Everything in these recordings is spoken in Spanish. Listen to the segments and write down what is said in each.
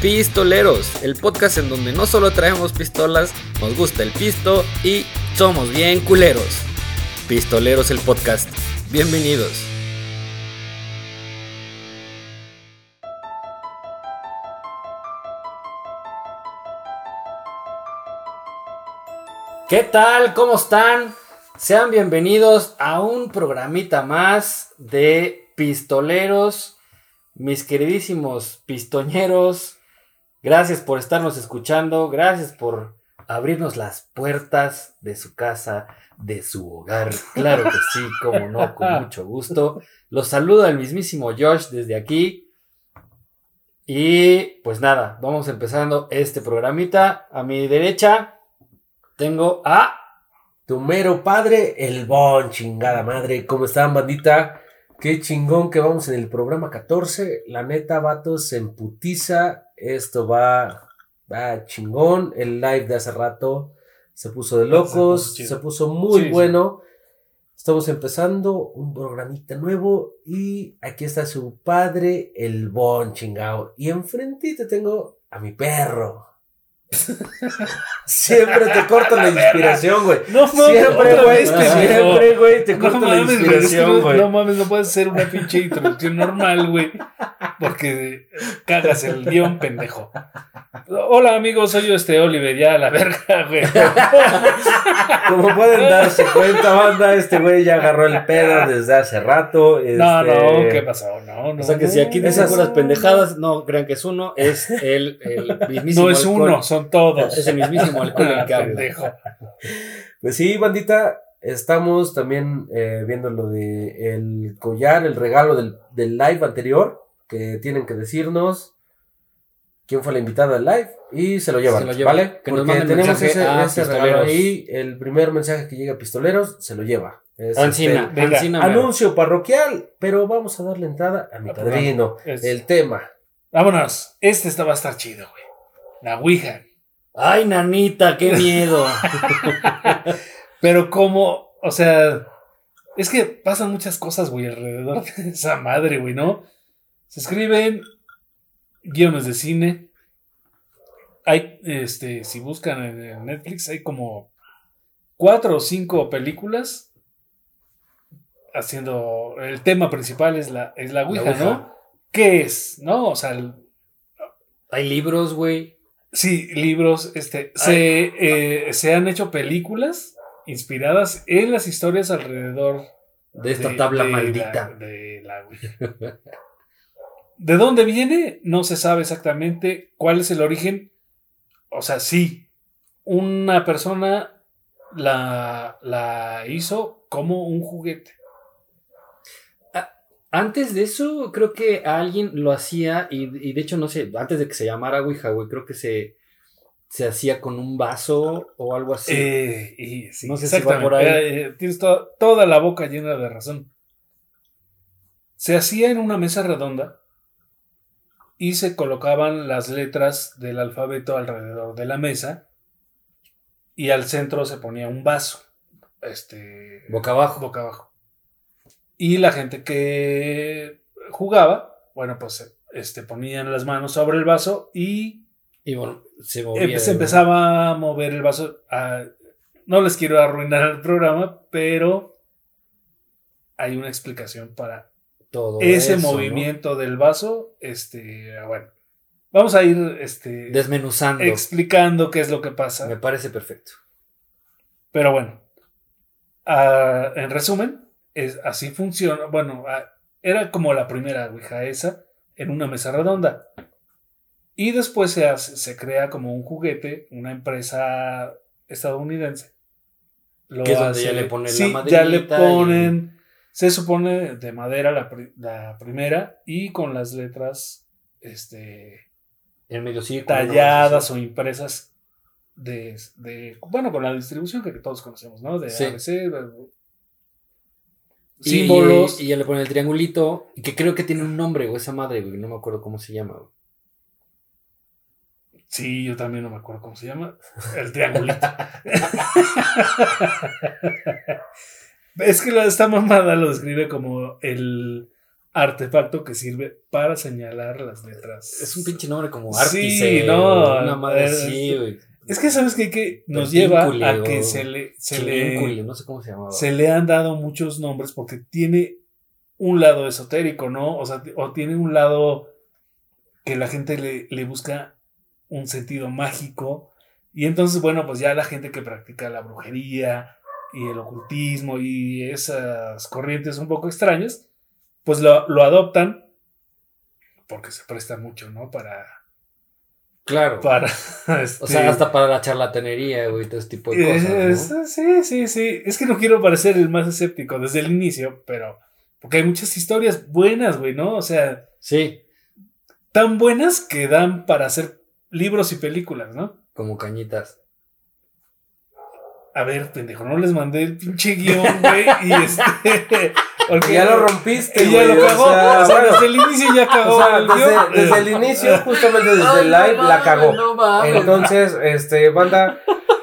Pistoleros, el podcast en donde no solo traemos pistolas, nos gusta el pisto y somos bien culeros. Pistoleros el podcast. Bienvenidos. ¿Qué tal? ¿Cómo están? Sean bienvenidos a un programita más de pistoleros, mis queridísimos pistoñeros. Gracias por estarnos escuchando, gracias por abrirnos las puertas de su casa, de su hogar. Claro que sí, como no, con mucho gusto. Los saluda el mismísimo Josh desde aquí. Y pues nada, vamos empezando este programita. A mi derecha tengo a tu mero padre, el Bon, chingada madre. ¿Cómo están, bandita? Qué chingón que vamos en el programa 14. La neta, vatos, se emputiza. Esto va, va chingón. El live de hace rato se puso de locos, se puso, muy bueno. Estamos empezando un programita nuevo y aquí está su padre, el Bon, chingado. Y enfrentito tengo a mi perro, Siempre te corto la inspiración, güey. No mames, siempre, güey. Siempre, güey, te corto la inspiración, güey. No mames, no puedes hacer una pinche introducción normal, güey. Porque cagas el guion, pendejo. Hola, amigos, soy yo, este Oliver, ya la verga, güey. Como pueden darse cuenta, banda, este güey ya agarró el pedo desde hace rato. No, no, este, ¿qué pasó? No, no. O sea que si aquí dicen las pendejadas, no crean que es uno, es el, el mismísimo. No es uno, son todos. Es el mismísimo alcohol el que. Pues sí, bandita, estamos también eh, viendo lo de el collar, el regalo del, del live anterior, que tienen que decirnos quién fue la invitada al live y se lo llevan, ¿vale? Que Porque tenemos ese, ese regalo ahí, el primer mensaje que llega a Pistoleros se lo lleva. Es este, anuncio parroquial, pero vamos a darle entrada a mi padrino, el tema. Vámonos, este va a estar chido, güey. La Ouija. Ay, nanita, qué miedo. pero como, o sea, es que pasan muchas cosas, güey, alrededor de esa madre, güey, ¿no? Se escriben guiones de cine. Hay, este, si buscan en Netflix, hay como cuatro o cinco películas haciendo. El tema principal es la, es la Ouija, ¿no? ¿Qué es? ¿No? O sea. hay libros, güey. Sí, libros. Este. Se, eh, se, han hecho películas inspiradas en las historias alrededor de esta tabla maldita. de la Ouija. ¿De dónde viene? No se sabe exactamente cuál es el origen. O sea, sí, una persona la, la hizo como un juguete. Antes de eso, creo que alguien lo hacía, y, de hecho, no sé, antes de que se llamara Ouija, güey, creo que se, se hacía con un vaso o algo así. Eh, y, no sé si va por ahí. Eh, tienes toda la boca llena de razón. Se hacía en una mesa redonda y se colocaban las letras del alfabeto alrededor de la mesa y al centro se ponía un vaso. Este, boca abajo. Boca abajo. Y la gente que jugaba, bueno, pues este, ponían las manos sobre el vaso y, y bueno, se, movía empezaba a mover el vaso. no les quiero arruinar el programa, pero hay una explicación para ese movimiento del vaso, este, bueno, vamos a ir este, desmenuzando, explicando qué es lo que pasa. Me parece perfecto. Pero bueno, ah, en resumen, es, así funciona. Bueno, era como la primera Ouija esa en una mesa redonda. Y después se, hace, se crea como un juguete, una empresa estadounidense. Lo que es donde ya le ponen sí, Ya le ponen se supone de madera la, primera y con las letras este, en medio talladas o impresas de, bueno, con la distribución que todos conocemos, ¿no? De ABC, símbolos. Y, ya le pone el triangulito, que creo que tiene un nombre, o esa madre, güey, no me acuerdo cómo se llama. Sí, yo también no me acuerdo cómo se llama. El triangulito. Es que esta mamada lo describe como el artefacto que sirve para señalar las letras. Es un pinche nombre como Sí, Artice. no, Una madre así, güey. Es que sabes que, que nos lleva a que se le, se le, no sé cómo se llamaba. se le han dado muchos nombres porque tiene un lado esotérico, ¿no? O sea, o tiene un lado que la gente le, le busca un sentido mágico. Y entonces, bueno, pues ya la gente que practica la brujería y el ocultismo y esas corrientes un poco extrañas, pues lo, lo adoptan porque se presta mucho, ¿no? Para... Claro. para O este, sea, hasta para la charlatanería, güey, todo ese tipo de cosas. es- ¿no? Sí, sí, sí. Es que no quiero parecer el más escéptico desde el inicio, pero. Porque hay muchas historias buenas, güey, ¿no? O sea, Sí, tan buenas que dan para hacer libros y películas, ¿no? como cañitas. A ver, pendejo, no les mandé el pinche guion, güey, y este. Porque Ya lo rompiste, y ya lo cagó. o sea, O sea, bueno. desde el inicio ya cagó O sea, desde, desde el inicio, justamente desde Ay, el no live, la cagó. no mames. Entonces, este, banda,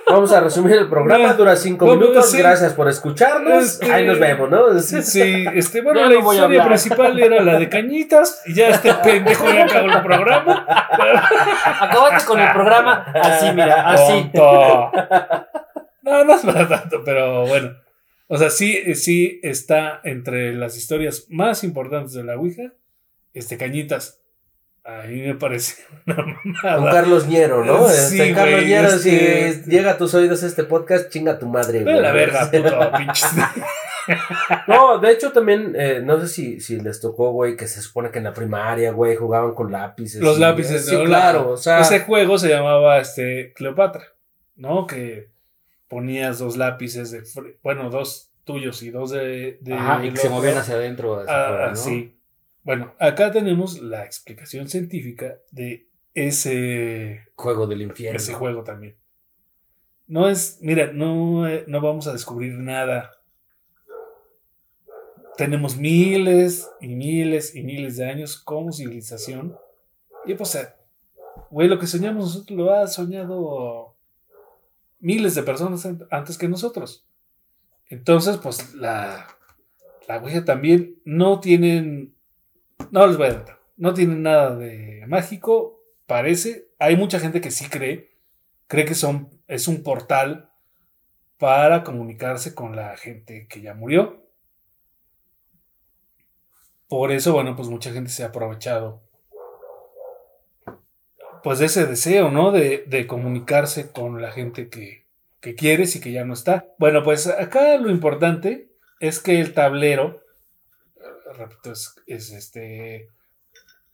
vamos a resumir el programa. No, Dura cinco no, minutos. sí. Por por escucharnos. Este- Ahí nos vemos, ¿no? Sí, este, bueno, Ya la no historia principal era la de Cañitas, y ya este pendejo ya cagó el programa. Acabaste con el programa así, mira, así. Tonto. No, no es para tanto, pero bueno. O sea, sí, sí está entre las historias más importantes de la Ouija. Este, Cañitas. A mí me parece una Con. Carlos Ñero, ¿no? Sí, Este, Carlos güey, Ñero, este- si llega a tus oídos este podcast, chinga tu madre, güey. la verga, puto, pinches. No, de hecho también, eh, no sé si, si les tocó, güey, que se supone que en la primaria, güey, jugaban con lápices. Los y- lápices, Sí, ¿no? claro, o sea. Ese juego se llamaba este, Cleopatra, ¿no? Que ponías dos lápices de. Bueno, dos tuyos y dos de. de Ajá, y que se movían hacia adentro. hacia Ah, sí. Bueno, acá tenemos la explicación científica de ese, Juego del infierno. ese juego también. No es, mira, no, eh, no vamos a descubrir nada. Tenemos miles y miles y miles de años como civilización. Y pues, eh, güey, lo que soñamos nosotros lo ha soñado miles de personas an- antes que nosotros. Entonces, pues la, la también no tienen, no les voy a adelantar, no tienen nada de mágico, parece. Hay mucha gente que sí cree, cree que son, es un portal para comunicarse con la gente que ya murió. Por eso, bueno, pues mucha gente se ha aprovechado pues ese deseo, ¿no? De, comunicarse con la gente que, quieres y que ya no está. Bueno, pues acá lo importante es que el tablero, eh, repito, es este,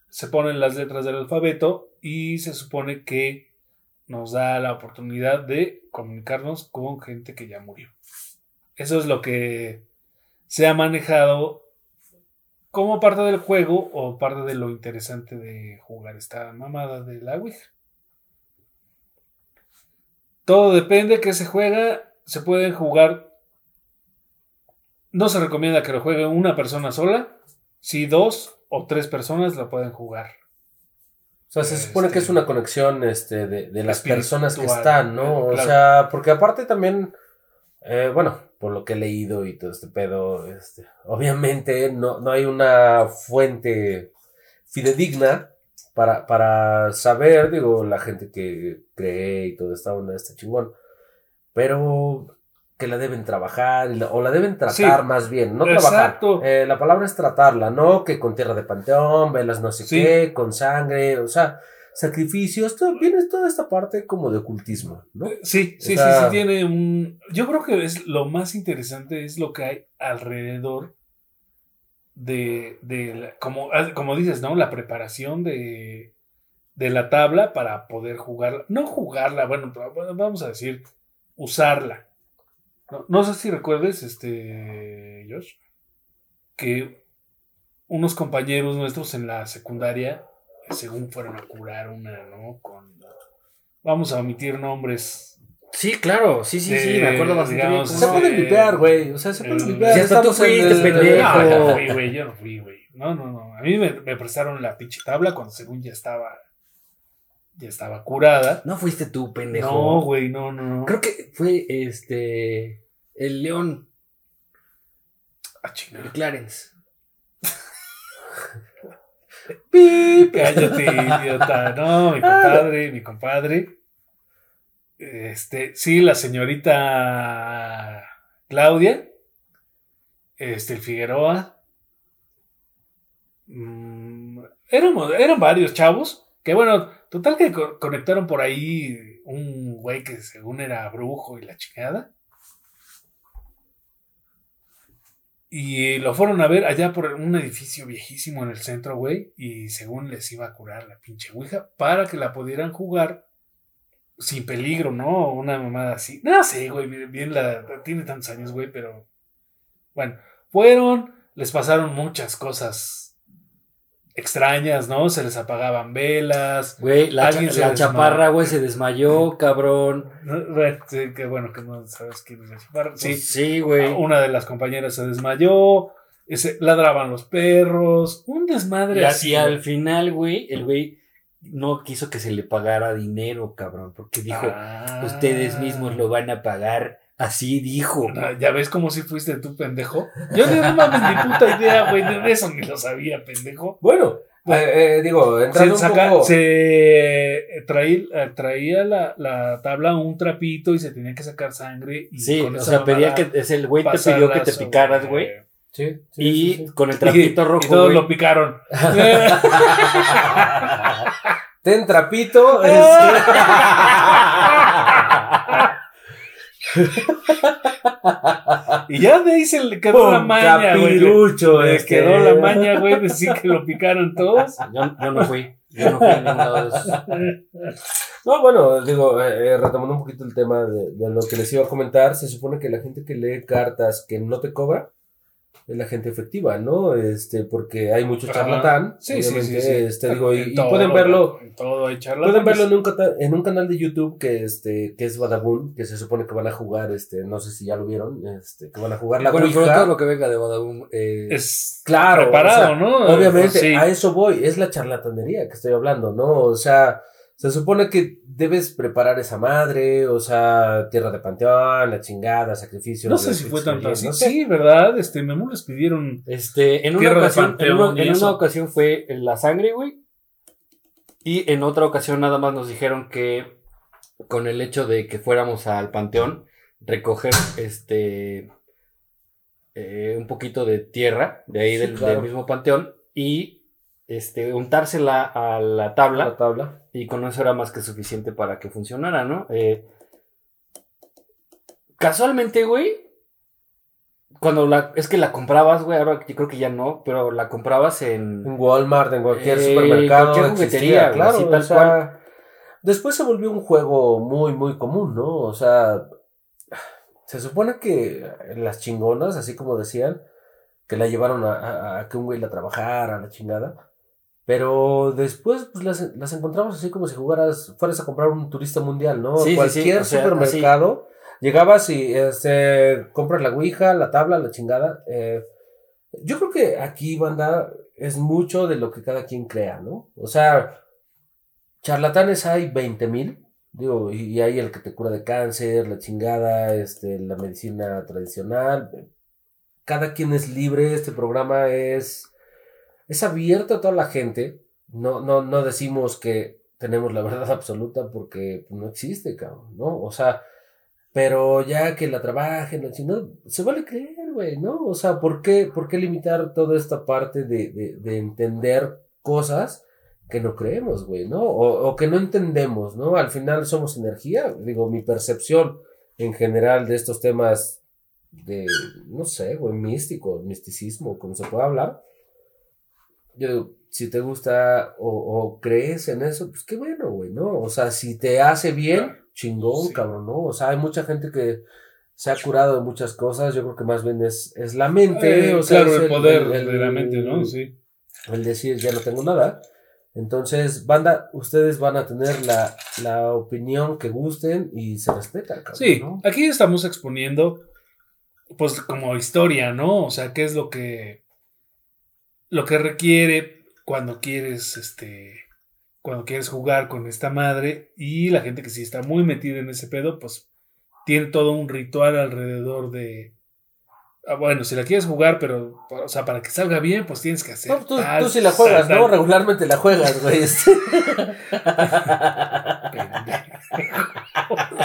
se ponen las letras del alfabeto y se supone que nos da la oportunidad de comunicarnos con gente que ya murió. Eso es lo que se ha manejado como parte del juego o parte de lo interesante de jugar esta mamada de la Ouija. Todo depende que se juega. Se pueden jugar. No se recomienda que lo juegue una persona sola. Si dos o tres personas lo pueden jugar. O sea, se supone que es Este- una conexión este, de, de las personas que están, ¿no? O claro. sea, porque aparte también, eh, bueno, por lo que he leído y todo este pedo, este, obviamente no, no hay una fuente fidedigna para, para saber, digo, la gente que cree y toda esta onda está chingón, pero que la deben trabajar o la deben tratar Sí. más bien, no Exacto. trabajar. Eh, la palabra es tratarla, no que con tierra de panteón, velas no sé Sí. qué, con sangre, o sea, sacrificios, todo, viene toda esta parte como de ocultismo, ¿no? Sí, sí, sea- sí, sí, tiene un... Yo creo que es lo más interesante es lo que hay alrededor de, de la- como, ah, como dices, ¿no? La preparación de, de la tabla para poder jugarla. No jugarla, bueno, vamos a decir, usarla. No, no sé si recuerdes, este, Josh, que unos compañeros nuestros en la secundaria, según fueron a curar una, ¿no? Con... Vamos a omitir nombres Sí, claro, sí, sí, sí, de, me acuerdo bastante bien. digamos, Se pueden vipear, güey, o sea, se pueden el- vipear. Si hasta tú fuiste, el- pendejo. No, yo no fui, güey, yo no fui, güey. No, no, no. A mí me, me prestaron la pinche tabla cuando según ya estaba, ya estaba curada. No fuiste tú, pendejo. No, güey, no, no, no. Creo que fue este. El León, Ah, chingada. el Clarence. ¡Pip! Cállate, idiota. No, mi compadre, mi compadre. Este, sí, la señorita Claudia. Este, el Figueroa. Mm, eran varios chavos. Que bueno, total que co- conectaron por ahí un güey que según era brujo y la chingada. Y lo fueron a ver allá por un edificio viejísimo en el centro, güey. Y según les iba a curar la pinche Ouija para que la pudieran jugar sin peligro, ¿no? Una mamada así. No sé, güey, bien, la. Tiene tantos años, güey, pero. Bueno, fueron, les pasaron muchas cosas extrañas, ¿no? Se les apagaban velas. Güey, la, Alguien cha- la chaparra, güey, se desmayó, cabrón. sí, qué bueno que no sabes quién es la chaparra. Sí, Pues sí, güey. una de las compañeras se desmayó. ese- ladraban los perros. Un desmadre Y, así. al final, güey, el güey no quiso que se le pagara dinero, cabrón, porque dijo, Ah. ustedes mismos lo van a pagar. Así dijo. Ah, Ya ves cómo si fuiste tú, pendejo. Yo no mames ni puta idea, güey. De eso ni lo sabía, pendejo. Bueno, eh, eh, digo, Se, entrando un saca- poco... se traí- eh, traía la, la tabla un trapito y se tenía que sacar sangre. Y Sí, con o sea, pedía que es el güey te pidió que te picaras, güey. Sí, sí, Y sí, sí. con el trapito Y- rojo, Y todos güey. lo picaron. Ten trapito. y ya de ahí se le quedó la maña, güey. Le, este. quedó la maña, güey, de decir que lo picaron todos. Yo, yo no fui. Yo no fui a ninguno de esos. No, bueno, digo, eh, eh, retomando un poquito el tema de, de lo que les iba a comentar, se supone que la gente que lee cartas que no te cobra es la gente efectiva, ¿no? Este, porque hay mucho Ajá. charlatán. Sí, sí, obviamente, sí, sí. Este, digo, y, pueden verlo. en todo hay charlatanes. Pueden verlo en un, en un canal de YouTube que este que es Badabun, que se supone que van a jugar, este, no sé si ya lo vieron, este, que van a jugar la Bueno, pero todo lo que venga de Badabun. eh, Es Claro, preparado, o sea, ¿no? Obviamente, Sí. a eso voy, es la charlatanería que estoy hablando, ¿no? O sea, se supone que debes preparar esa madre, o sea, tierra de panteón, la chingada, sacrificio. No sé si fue tanto así. no sé. Sí, ¿verdad? Este, Memo les pidieron. Este, en una ocasión, en una, en ocasión fue la sangre, güey. Y en otra ocasión nada más nos dijeron que con el hecho de que fuéramos al panteón, recoger este eh, un poquito de tierra de ahí Sí, del, claro. del mismo panteón y este untársela a la tabla La tabla. Y con eso era más que suficiente para que funcionara, ¿no? Eh, casualmente, güey, cuando la, es que la comprabas, güey, ahora yo creo que ya no, pero la comprabas en... En Walmart, en cualquier Eh, supermercado. cualquier juguetería, claro. así o tal sea, cual. Después se volvió un juego muy, muy común, ¿no? O sea, se supone que las chingonas, así como decían, que la llevaron a, a- a que un güey la trabajara, la chingada. Pero después pues, las, las encontramos así como si jugaras, fueras a comprar un turista mundial, ¿no? Sí, sí, sí, Cualquier sea, supermercado, llegabas y este, compras la ouija, la tabla, la chingada. eh, yo creo que aquí, banda, es mucho de lo que cada quien crea, ¿no? O sea, charlatanes hay 20 mil. Digo, y, y hay el que te cura de cáncer, la chingada, este, la medicina tradicional. Cada quien es libre, este programa es, es abierto a toda la gente. No, no, no decimos que tenemos la verdad absoluta porque no existe, cabrón, ¿no? O sea, pero ya que la trabajen, la chingada, se vale creer, güey, ¿no? O sea, ¿por qué, por qué limitar toda esta parte de, de, de entender cosas que no creemos, güey, ¿no? O, que no entendemos, ¿no? Al final somos energía, digo, mi percepción en general de estos temas de, no sé, güey, místico, misticismo, como se pueda hablar. Yo digo, si te gusta o, o crees en eso, pues qué bueno, güey, ¿no? O sea, si te hace bien, chingón, Sí. cabrón, ¿no? O sea, hay mucha gente que se ha curado de muchas cosas, yo creo que más bien es, es la mente, Eh, o sea, claro, el poder de la mente, ¿no? Sí. el decir ya no tengo nada. Entonces, banda, ustedes van a tener la, la opinión que gusten y se respeta, cabrón, Sí, ¿no? aquí estamos exponiendo, pues, como historia, ¿no? O sea, qué es lo que. Lo que requiere cuando quieres, este. Cuando quieres jugar con esta madre. Y la gente que sí está muy metida en ese pedo, pues. Tiene todo un ritual alrededor de. ah, bueno, si la quieres jugar, pero, o sea, para que salga bien, pues tienes que hacer. No, tú, tal, tú sí la juegas, tal, ¿no? tal". Regularmente la juegas, güey.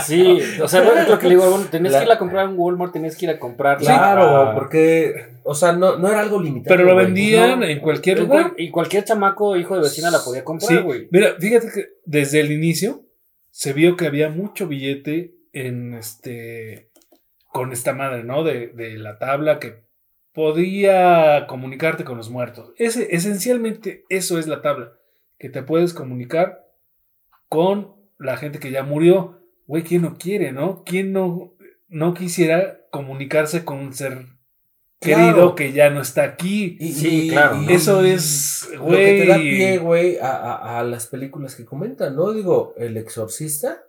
Sí, o sea, bueno, es lo que le digo, bueno, tenías La- que ir a comprar en Walmart, tenías que ir a comprar. claro, porque, o sea, no, no era algo limitado. Pero lo güey. vendían No, en cualquier lugar. cual- y cualquier chamaco, hijo de vecina, la podía Sí, comprar, güey. mira, fíjate que desde el inicio se vio que había mucho billete en este con esta madre, ¿no? De, de la tabla que podía comunicarte con los muertos. Ese, esencialmente eso es la tabla, que te puedes comunicar con la gente que ya murió. Güey, ¿quién no quiere, no? ¿Quién no, no quisiera comunicarse con un ser Claro. querido que ya no está aquí? Y- Sí, y- claro. y- Eso es, Lo que te da güey. pie, güey, a, a- a las películas que comentan, ¿no? Digo, El Exorcista.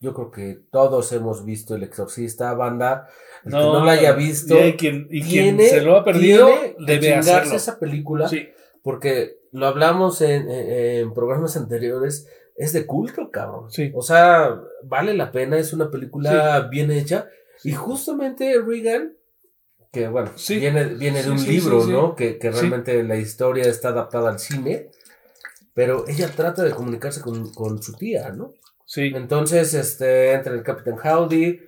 Yo creo que todos hemos visto El Exorcista, banda. El que no la haya visto. Y, hay quien, y quien tiene- se lo ha perdido debe hacerlo. esa película. Sí, Porque lo hablamos en, en- en programas anteriores. Es de culto, cabrón. Sí. O sea, vale la pena. Es una película bien hecha. Y justamente Regan, que bueno, Sí. viene, viene de un libro. ¿no? Que, que realmente la historia está adaptada al cine. Pero ella trata de comunicarse con, con su tía, ¿no? sí. Entonces, este, entra el Capitán Howdy.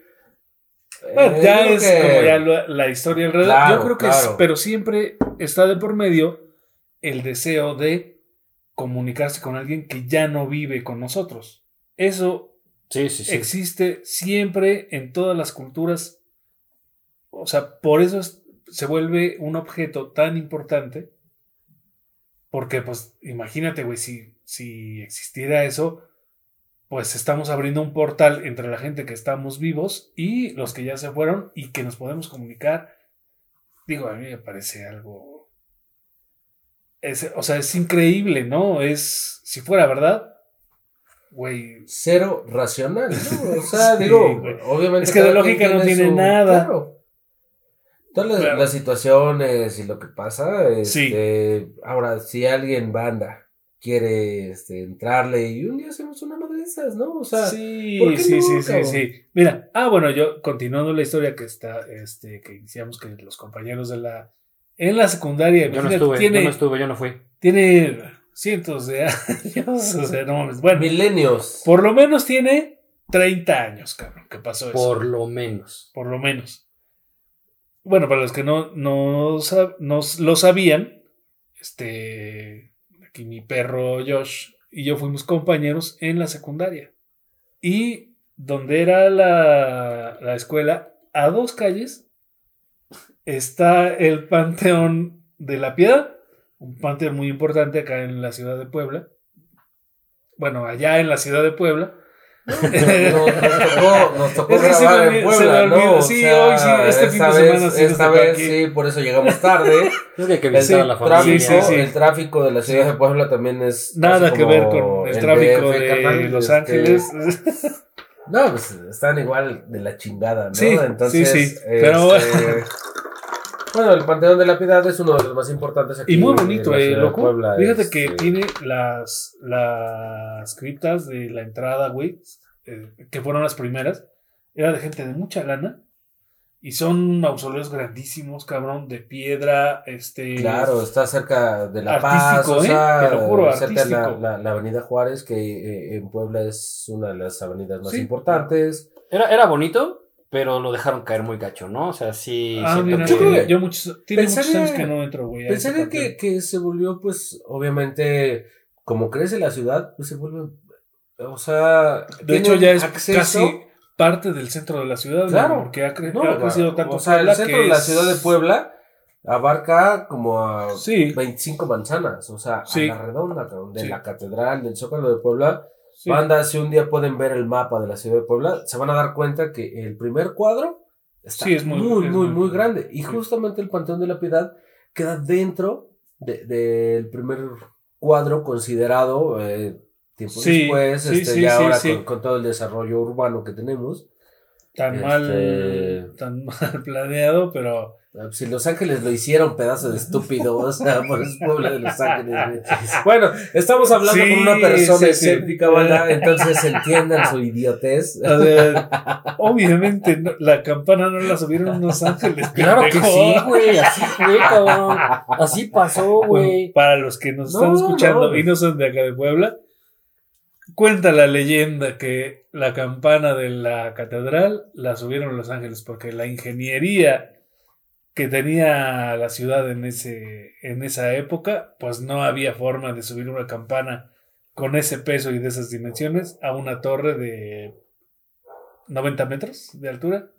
Bueno, Eh, ya es que- como ya la historia alrededor. Claro, Yo creo que es, pero siempre está de por medio el deseo de comunicarse con alguien que ya no vive con nosotros. Eso Sí, sí, sí. existe siempre en todas las culturas. O sea, por eso es- se vuelve un objeto tan importante. Porque, pues, imagínate, güey, si, si existiera eso, pues estamos abriendo un portal entre la gente que estamos vivos y los que ya se fueron y que nos podemos comunicar. Digo, a mí me parece algo. Es- o sea, es increíble, ¿no? Es. Si fuera verdad, güey, cero racional, ¿no? O sea, Sí, digo, obviamente. Es que de lógica no tiene nada. claro. Todas las, Claro. las situaciones y lo que pasa, Sí. este, ahora, si alguien banda quiere este, entrarle y un día hacemos una madre de esas, ¿no? O sea, sí, ¿por qué sí, no, sí, sí, sí. Mira, ah, bueno, yo continuando la historia que está, este, que iniciamos que los compañeros de la, en la secundaria, Yo no estuve, tiene, yo no estuve, yo no fui. tiene cientos de años, o sea, no mames, bueno, milenios. por lo menos tiene 30 años, cabrón, que pasó eso, Por lo menos. por lo menos. Bueno, para los que no, no, sab- no lo sabían, este, aquí mi perro Josh y yo fuimos compañeros en la secundaria. Y donde era la, la escuela, a dos calles, está el Panteón de la Piedad, un panteón muy importante acá en la ciudad de Puebla. Bueno, allá en la ciudad de Puebla. Nos, nos tocó, nos tocó Es que se grabar me en olvidó- se me Puebla. ¿no? O Sí, sea, hoy sí, este fin de semana sí Esta vez aquí. sí, por eso llegamos tarde. Es que hay que a la tráfico, familia. Sí, sí, sí. el tráfico de la ciudad de Puebla también es Nada que ver con el, el tráfico DF, de carnal, Los este, Ángeles. No, pues están igual de la chingada, ¿no? Sí, Entonces, sí, sí, pero- este, bueno, el Panteón de la Piedad es uno de los más importantes aquí. Y muy bonito, eh, loco. Puebla, Fíjate que este, tiene las, las criptas de la entrada, güey, eh, que fueron las primeras. Era de gente de mucha lana. Y son mausoleos grandísimos, cabrón, de piedra, este... Claro, está cerca de La Paz, o ¿eh? Te lo juro, cerca de la, la- la Avenida Juárez, que eh, en Puebla es una de las avenidas más Sí. importantes. Era, era bonito, pero lo dejaron caer muy gacho, ¿no? O sea, sí. Ah, mira, que- Yo creo que- yo muchos, tiene muchos pensaría- años que no entro, güey. Pensaría que, se volvió, pues, obviamente, como crece la ciudad, pues se vuelve, o sea... De hecho, ya es acceso- casi parte del centro de la ciudad, Claro. porque ha, cre- No, ha crecido tanto o sea, el centro que de la es- ciudad de Puebla abarca como a Sí, 25 manzanas, o sea, Sí. a la redonda, de Sí. la catedral, del Zócalo de Puebla. Banda, si un día pueden ver el mapa de la ciudad de Puebla, se van a dar cuenta que el primer cuadro está es muy- muy, es muy, grande. Y justamente el Panteón de la Piedad queda dentro de- del primer cuadro considerado eh, tiempo Sí, después, sí, este, sí, ya ahora. Con, con todo el desarrollo urbano que tenemos. tan Este- mal, tan mal planeado, pero Si Los Ángeles lo hicieron pedazo de estúpido, o sea, por el pueblo de Los Ángeles. güey. Bueno, estamos hablando con una persona escéptica, banda, entonces entiendan su idiotez. a ver, obviamente no- la campana no la subieron en Los Ángeles. Claro que sí, güey. Así fue, cabrón. Así pasó, güey. Para los que nos están escuchando no. y no son de acá de Puebla, cuenta la leyenda que la campana de la catedral la subieron Los Ángeles porque la ingeniería que tenía la ciudad en, ese, en esa época, pues no había forma de subir una campana con ese peso y de esas dimensiones a una torre de 90 metros de altura.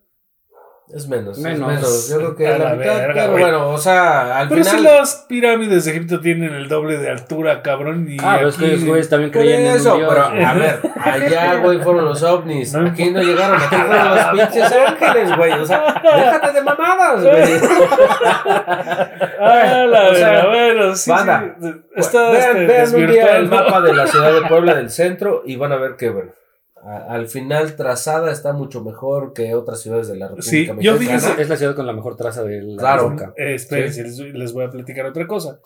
Es menos, Menos. es menos. Yo creo que A la, la mitad, verga, pero bueno, o sea, al Pero si final. las pirámides de Egipto tienen el doble de altura, cabrón. Y Ah, pero es que aquí- güeyes también creían en eso, pero a ver, allá, güey, fueron los ovnis. No. Aquí no llegaron, aquí fueron los pinches ángeles, güey. O sea, déjate de mamadas, güey. Ah, la O sea, bueno, sí, banda, sí. Está vean, este, vean un día el mapa de la ciudad de Puebla del centro y van a ver que, bueno, a- al final trazada está mucho mejor que otras ciudades de la República Sí, yo Mexicana. fíjese- Es la ciudad con la mejor traza de la Claro. República. Eh, espérense, les, les voy a platicar otra cosa.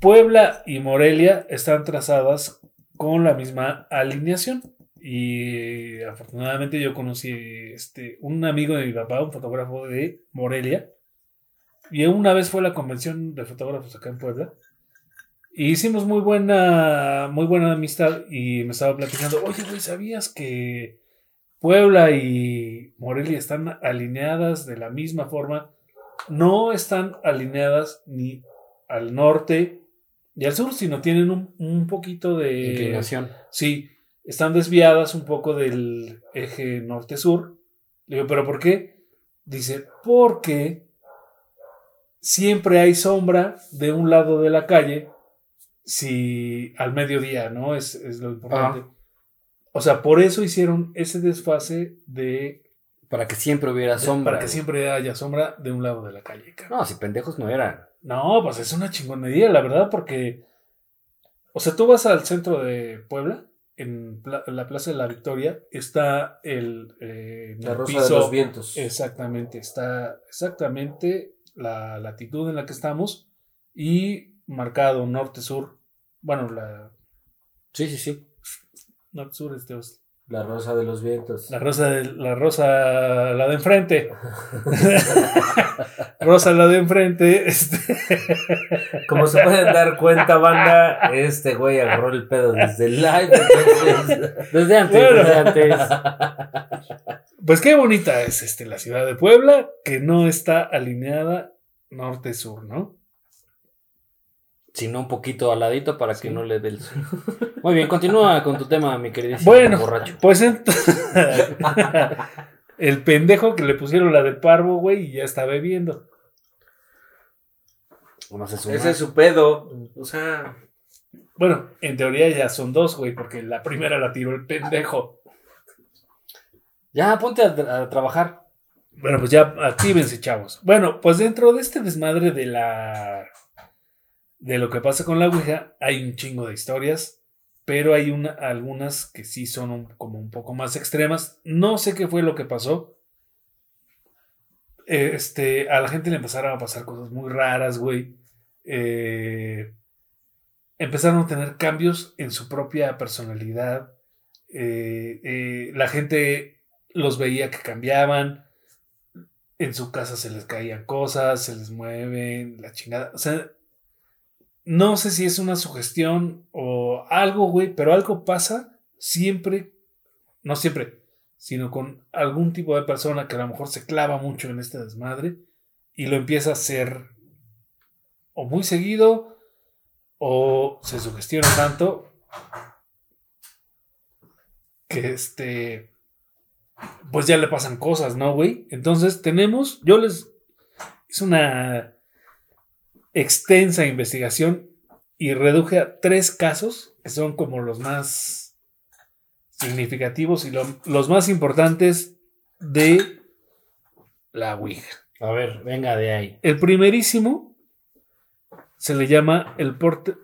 Puebla y Morelia están trazadas con la misma alineación. Y afortunadamente yo conocí este, un amigo de mi papá, un fotógrafo de Morelia. Y una vez fue a la convención de fotógrafos acá en Puebla. Y hicimos muy buena, muy buena amistad. Y me estaba platicando, oye, güey, ¿sabías que Puebla y Morelia están alineadas de la misma forma? No están alineadas ni al norte y al sur, sino tienen un, un poquito de... Inclinación. Sí, están desviadas un poco del eje norte-sur. Le digo, ¿pero por qué? Dice, porque siempre hay sombra de un lado de la calle si al mediodía, ¿no? Es, es lo importante. O sea, por eso hicieron ese desfase de... Para que siempre hubiera sombra. Para que siempre haya sombra de un lado de la calle. cabrón. No, si pendejos no eran. No, pues es una chingonería, la verdad, porque... O sea, tú vas al centro de Puebla, en pla- en la Plaza de la Victoria, está el... eh, La el rosa piso- de los vientos. Exactamente, está exactamente la latitud en la que estamos y marcado norte-sur. Bueno, la Sí, sí, sí. norte-sur, este, La rosa de los vientos. la rosa, de, la rosa, la de enfrente. rosa, la de enfrente. Este, Como se pueden dar cuenta, banda, este güey agarró el pedo desde el live. entonces- Desde antes, Bueno. desde antes. Pues qué bonita es este, la ciudad de Puebla, que no está alineada norte-sur, ¿no? Sino un poquito al ladito para que no le dé el sol. Muy bien, continúa con tu tema, mi queridísimo Bueno, borracho. pues entonces. el pendejo que le pusieron la del parvo, güey, y ya está bebiendo. No se suma. Ese es su pedo. O sea, Bueno, en teoría ya son dos, güey, porque la primera la tiró el pendejo. Ya, ponte a, a trabajar. Bueno, pues ya actívense, chavos. Bueno, pues dentro de este desmadre de la. De lo que pasa con la Ouija, hay un chingo de historias. Pero hay una, algunas que sí son como un poco más extremas. No sé qué fue lo que pasó. Este, a la gente le empezaron a pasar cosas muy raras, güey. Eh, empezaron a tener cambios en su propia personalidad. Eh, eh, la gente los veía que cambiaban. En su casa se les caían cosas, se les mueven, la chingada. O sea, no sé si es una sugestión o algo, güey, pero algo pasa siempre, no siempre, sino con algún tipo de persona que a lo mejor se clava mucho en este desmadre y lo empieza a hacer o muy seguido o se sugestiona tanto que este pues ya le pasan cosas, ¿no, güey? Entonces tenemos, yo les hice una extensa investigación y reduje a tres casos que son como los más significativos y lo- los más importantes de la Ouija. A ver, venga de ahí. El primerísimo se le llama el porte...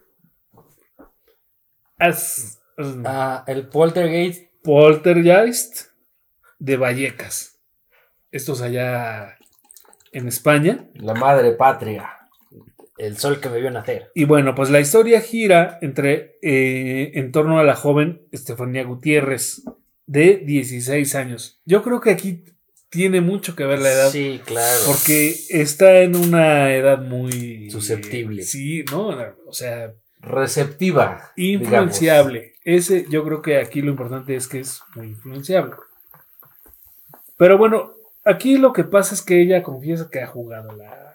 as- Ah, el poltergeist. poltergeist de Vallecas. Estos allá en España. La madre patria. El sol que me vio nacer. Y bueno, pues la historia gira entre eh, en torno a la joven Estefanía Gutiérrez, de 16 años. Yo creo que aquí tiene mucho que ver la edad. Sí, claro. Porque está en una edad muy Susceptible. sí, ¿no? O sea, Receptiva. influenciable. Ese, yo creo que aquí lo importante es que es muy influenciable. Pero bueno, aquí lo que pasa es que ella confiesa que ha jugado la.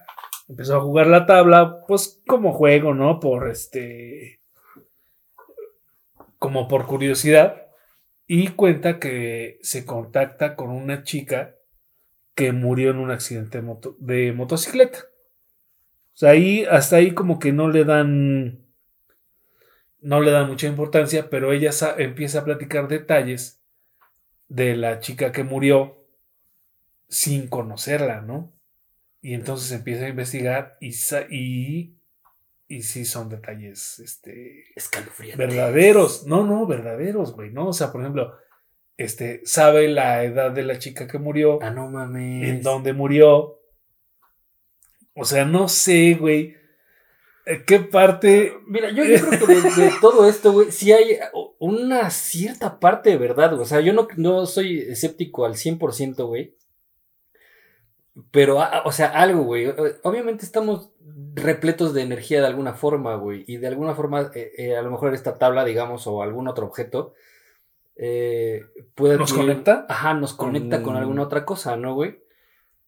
Empezó a jugar la tabla, pues como juego, ¿no? Por este. Como por curiosidad. Y cuenta que se contacta con una chica que murió en un accidente de, moto- de motocicleta. O sea, ahí, hasta ahí como que no le dan. No le dan mucha importancia, pero ella empieza a platicar detalles de la chica que murió sin conocerla, ¿no? Y entonces empieza a investigar y, y, y sí son detalles, este, Escalofriante. verdaderos. No, no, verdaderos, güey, ¿no? O sea, por ejemplo, este, sabe la edad de la chica que murió, Ah, no mames. en dónde murió. O sea, no sé, güey. eh, ¿Qué parte? Mira, yo, yo creo que de, de todo esto, güey, sí hay una cierta parte de verdad, güey. O sea, yo no, no soy escéptico al 100%, güey. Pero, o sea, algo, güey. Obviamente estamos repletos de energía de alguna forma, güey. Y de alguna forma, eh, eh, a lo mejor esta tabla, digamos, o algún otro objeto, eh, puede... ¿Nos conecta? Ajá, nos conecta con alguna otra cosa, ¿no, güey?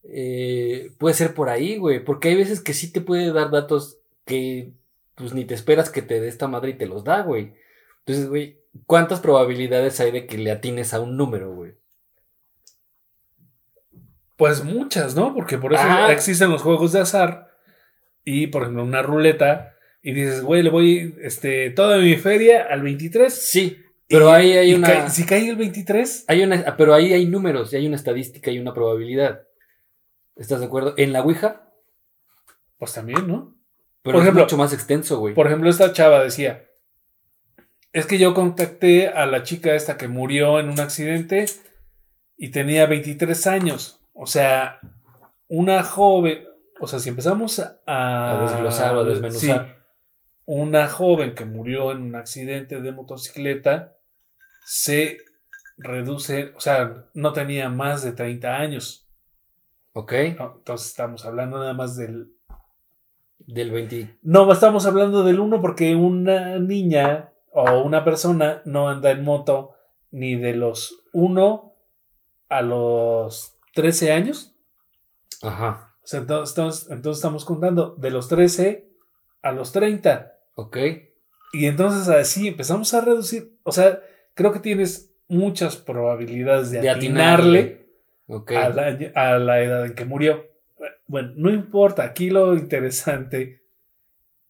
Eh, puede ser por ahí, güey. Porque hay veces que sí te puede dar datos que pues ni te esperas que te dé esta madre y te los da, güey. Entonces, güey, ¿cuántas probabilidades hay de que le atines a un número, güey? Pues muchas, ¿no? Porque por eso Ajá. existen los juegos de azar. Y, por ejemplo, una ruleta. Y dices, güey, le voy este, toda mi feria al 23. Sí, pero Y- ahí hay una... cae- si cae el 23, Hay una, pero ahí hay números, y hay una estadística y una probabilidad. ¿Estás de acuerdo? En la Ouija, pues también, ¿no? pero Por es ejemplo- mucho más extenso, güey. Por ejemplo, esta chava decía, es que yo contacté a la chica esta que murió en un accidente y tenía 23 años. O sea, una joven, o sea, si empezamos a, A desglosar o a desmenuzar. Sí, una joven que murió en un accidente de motocicleta se reduce, o sea, no tenía más de 30 años. ¿Ok? ¿no? Entonces estamos hablando nada más del Del 20. no, estamos hablando del 1 porque una niña o una persona no anda en moto ni de los 1 a los 13 años. Ajá. O sea, entonces, entonces- entonces estamos contando de los 13 a los 30. ¿Ok? Y entonces así empezamos a reducir. O sea, creo que tienes muchas probabilidades de, De atinarle, atinarle. Ok. a, la, a la edad en que murió. Bueno, no importa. Aquí lo interesante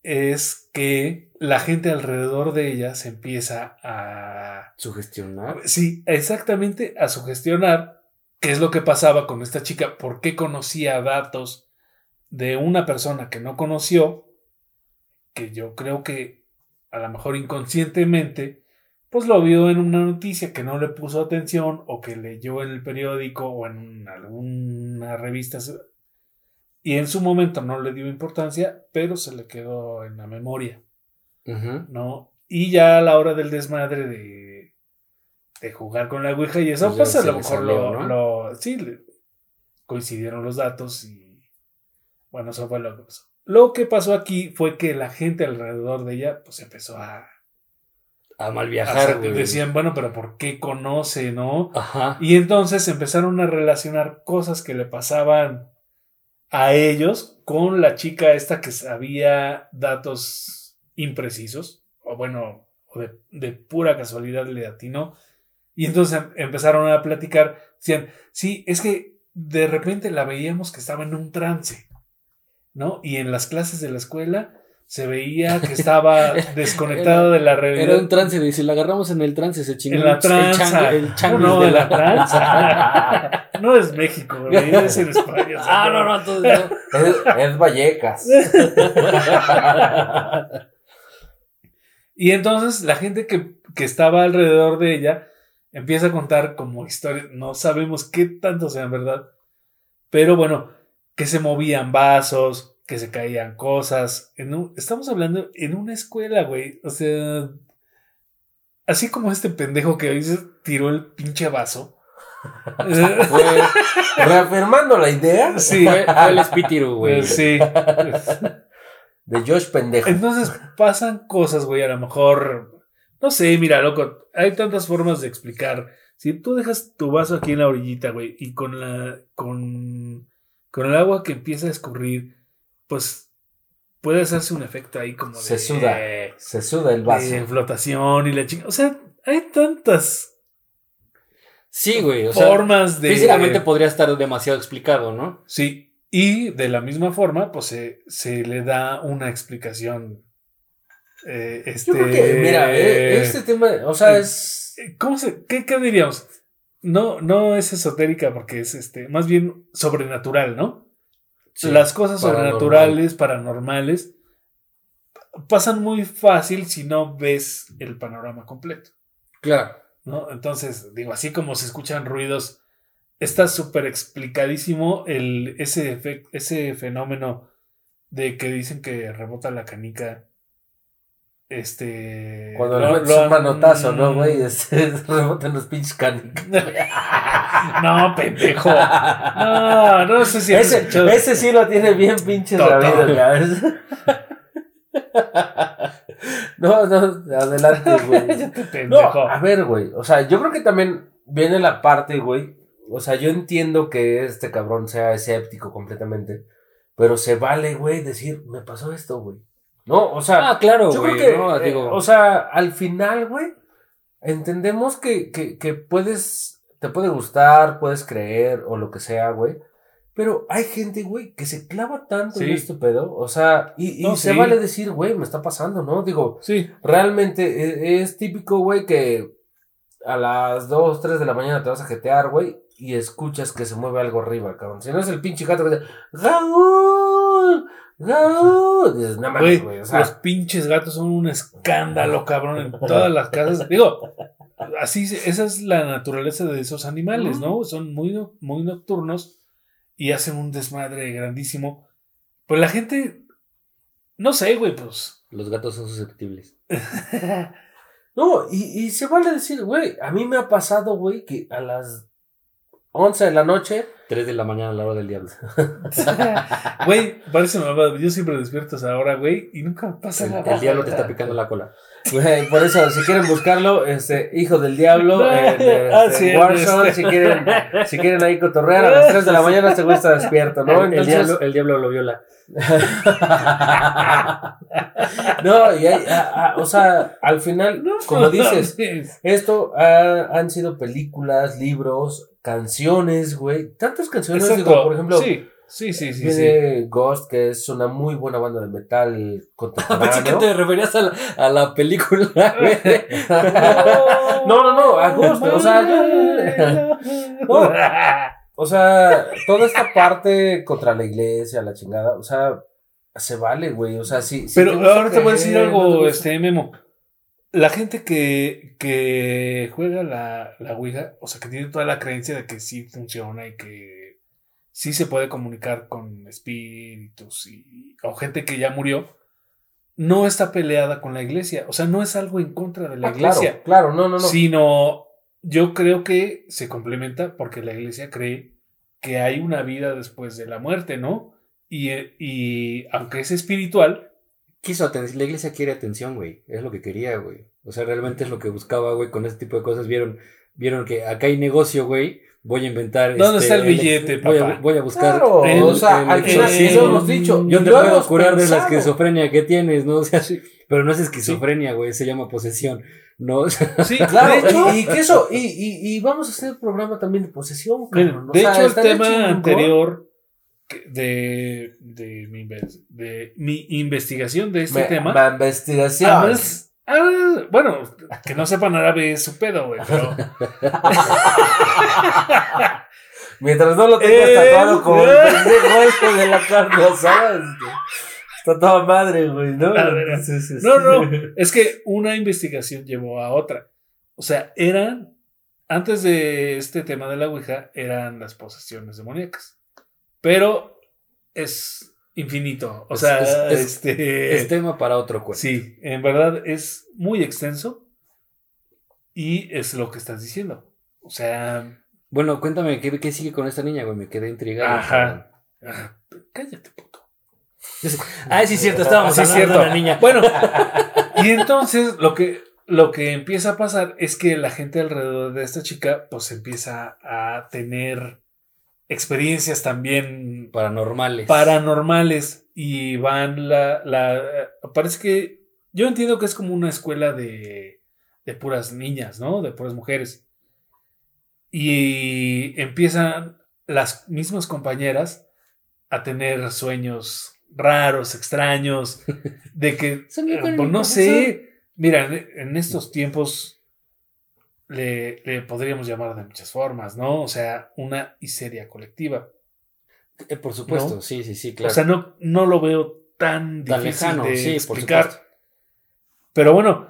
es que la gente alrededor de ella se empieza a... Sugestionar. Sí, exactamente, a sugestionar qué es lo que pasaba con esta chica, por qué conocía datos de una persona que no conoció, que yo creo que a lo mejor inconscientemente, pues lo vio en una noticia que no le puso atención o que leyó en el periódico o en alguna revista y en su momento no le dio importancia, pero se le quedó en la memoria. ¿no? Y ya a la hora del desmadre de, de jugar con la Ouija y eso, Pues pues a lo mejor salió, lo, ¿no? lo- sí, coincidieron los datos y bueno, eso fue lo que pasó. Lo que pasó aquí fue que la gente alrededor de ella pues empezó a... A mal viajar, decían, bueno, pero ¿por qué conoce, no? Ajá. Y entonces empezaron a relacionar cosas que le pasaban a ellos con la chica esta que sabía datos imprecisos, o bueno, o de, de pura casualidad le atinó. Y entonces em- empezaron a platicar, decían, sí, es que de repente la veíamos que estaba en un trance, ¿no? Y en las clases de la escuela se veía que estaba desconectada de la realidad. Era un trance, de si la agarramos en el trance se chingó En la el tranza. chango- el chango no, de en la tranza. no es México, es en España. ah, no, no, entonces no. Es, es Vallecas. Y entonces la gente que, que estaba alrededor de ella empieza a contar como historias, no sabemos qué tanto sean verdad, pero bueno, que se movían vasos, que se caían cosas. En un- estamos hablando en una escuela, güey. O sea, así como este pendejo que hoy se tiró el pinche vaso. Fue reafirmando la idea sí, Fue, fue el espíritu, güey. eh, sí. de Josh Pendejo. Entonces pasan cosas, güey, a lo mejor, no sé, mira, loco, hay tantas formas de explicar. Si tú dejas tu vaso aquí en la orillita, güey, y con la, con, con el agua que empieza a escurrir, pues puede hacerse un efecto ahí como de... Se suda. Se suda el vaso. de flotación y la chingada. O sea, hay tantas Sí, güey. O sea, formas de... físicamente podría estar demasiado explicado, ¿no? Sí, y de la misma forma, pues se, se le da una explicación. Eh, este, Yo creo que, mira, eh, este tema, o sea, eh, es. ¿Cómo se, qué, qué diríamos? No, no es esotérica porque es este, más bien sobrenatural, ¿no? Sí, Las cosas paranormal. sobrenaturales, paranormales, pasan muy fácil si no ves el panorama completo, Claro. ¿no? Entonces, digo, así como se escuchan ruidos, está súper explicadísimo el, ese, ese fenómeno de que dicen que rebota la canica. Este. Cuando lo- lo un manotazo, ¿no, güey? Este, rebotan los pinches canicas. no, pendejo. No, no sé si Ese, ese sí lo tiene bien pinche ¿sabes? No, no, adelante, güey. No, a ver, güey. O sea, yo creo que también viene la parte, güey. O sea, yo entiendo que este cabrón sea escéptico completamente. Pero se vale, güey, decir, me pasó esto, güey. No, o sea, Ah, claro, yo güey. creo que, ¿no? eh, Digo, o sea, al final, güey, entendemos que, que, que puedes, te puede gustar, puedes creer o lo que sea, güey. Pero hay gente, güey, que se clava tanto en este pedo. O sea, y, y No, se sí. vale decir, güey, me está pasando, ¿no? Digo, Sí, realmente e- es, típico, güey, que a las 2, 3 de la mañana te vas a jetear, güey, y escuchas que se mueve algo arriba, cabrón. Si no es el pinche gato que dice, ¡Raúl! No mames, güey, güey, o sea, los pinches gatos son un escándalo, cabrón, en todas las casas. Digo, así, esa es la naturaleza de esos animales, ¿no? Son muy, muy nocturnos y hacen un desmadre grandísimo. Pues la gente, no sé, güey, pues. los gatos son susceptibles. No, y, y se vale decir, güey, a mí me ha pasado, güey, que a las 11 de la noche, 3 de la mañana a la hora del diablo. Güey, parece mamada. Yo siempre despierto a esa hora, güey, y nunca pasa El, nada. el diablo te está picando la cola. güey, por eso, si quieren buscarlo, este, Hijo del Diablo, No, en este, ah, sí, Warzone, este. si quieren, si quieren ahí cotorrear a las 3 de la mañana, este güey está despierto, ¿no? el, el Entonces, diablo, el diablo lo viola. no, y hay, a- a- o sea, al final, No, como dices, esto ha- han sido películas, libros, canciones, güey, tantas canciones, digo, por ejemplo, Sí, sí, sí, sí. sí. viene Ghost, que es una muy buena banda de metal Pensé que contemporáneo. te referías a la, a la película, güey. No, no, no, a gusto, o sea, No. O sea, toda esta parte contra la iglesia, la chingada, o sea, se vale, güey. O sea, sí. sí Pero te gusta ahora te voy a decir no algo, gusta- este Memo. La gente que, que juega la, la Ouija, o sea, que tiene toda la creencia de que sí funciona y que sí se puede comunicar con espíritus y, o gente que ya murió, no está peleada con la iglesia. O sea, no es algo en contra de la Ah, claro, iglesia, claro, no, no, no. sino yo creo que se complementa porque la iglesia cree que hay una vida después de la muerte, ¿no? Y, y aunque es espiritual, Quiso aten- la iglesia quiere atención, güey. Es lo que quería, güey. O sea, realmente es lo que buscaba, güey, con este tipo de cosas. Vieron, vieron que acá hay negocio, güey. Voy a inventar. ¿Dónde este, está el billete, voy papá? A, voy a buscar. Claro, el- o sea, el al final exorcismo. eso hemos dicho. Yo te lo puedo curar de la pensado. esquizofrenia que tienes, ¿no? O sea, pero no es esquizofrenia, güey. Se llama posesión. No, sí, Claro, de hecho, y, y que eso, y, y, y vamos a hacer el programa también de posesión, cabrón. O de sea, hecho el tema anterior de, de, mi, de mi investigación de este Me- tema, ma- investigación. además, ah, bueno, que no sepan árabe es su pedo, güey, pero... Mientras no lo tengas Eh, tatuado como el eh. pendejo este de la carne asada, este, está toda madre, güey, ¿no? No, no, es que una investigación llevó a otra. O sea, eran antes de este tema de la Ouija eran las posesiones demoníacas. Pero es infinito. O Es- sea, es- es- este. Es tema para otro cuento. Sí, en verdad es muy extenso. Y es lo que estás diciendo. O sea. Bueno, cuéntame, ¿qué, qué sigue con esta niña, güey? Me quedé intrigado. Ajá. ah, cállate, puto. Ah, sí, es cierto, estábamos Sí, hablando cierto. de la niña. Bueno, y entonces lo que, lo que empieza a pasar es que la gente alrededor de esta chica, pues empieza a tener experiencias también Paranormales. paranormales y van la, la parece que yo entiendo que es como una escuela de, de puras niñas, ¿no? De puras mujeres. Y empiezan las mismas compañeras a tener sueños raros, extraños, de que, eh, pues no sé, mira, en estos tiempos le, le podríamos llamar de muchas formas, ¿no? O sea, una histeria colectiva. Eh, por supuesto, ¿No? sí, sí, sí, claro. O sea, no, no lo veo tan Tan difícil lejano, de sí, explicar. Pero bueno,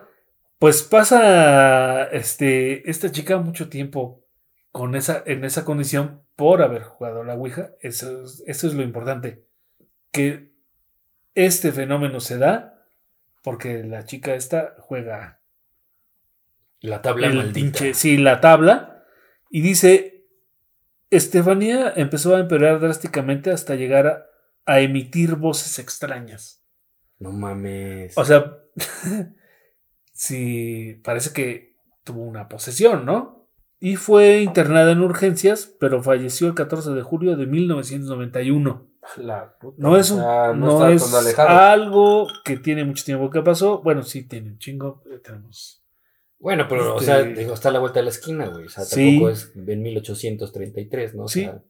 pues pasa este, esta chica mucho tiempo con esa, en esa condición por haber jugado a la Ouija. Eso es, eso es lo importante. Que este fenómeno se da porque la chica esta juega La tabla el maldita. pinche, sí, la tabla. Y dice, Estefanía empezó a empeorar drásticamente hasta llegar a, a emitir voces extrañas. No mames. O sea, sí, parece que tuvo una posesión, ¿no? Y fue internada en urgencias, pero falleció el 14 de julio de 1991. La puta, No es, un, sea, no está es algo que tiene mucho tiempo que pasó. Bueno, sí, tiene un chingo. Tenemos. Bueno, pero, o este- sea, digo, está a la vuelta de la esquina, güey. O sea, Sí. tampoco es en 1833, ¿no? O Sí. sea,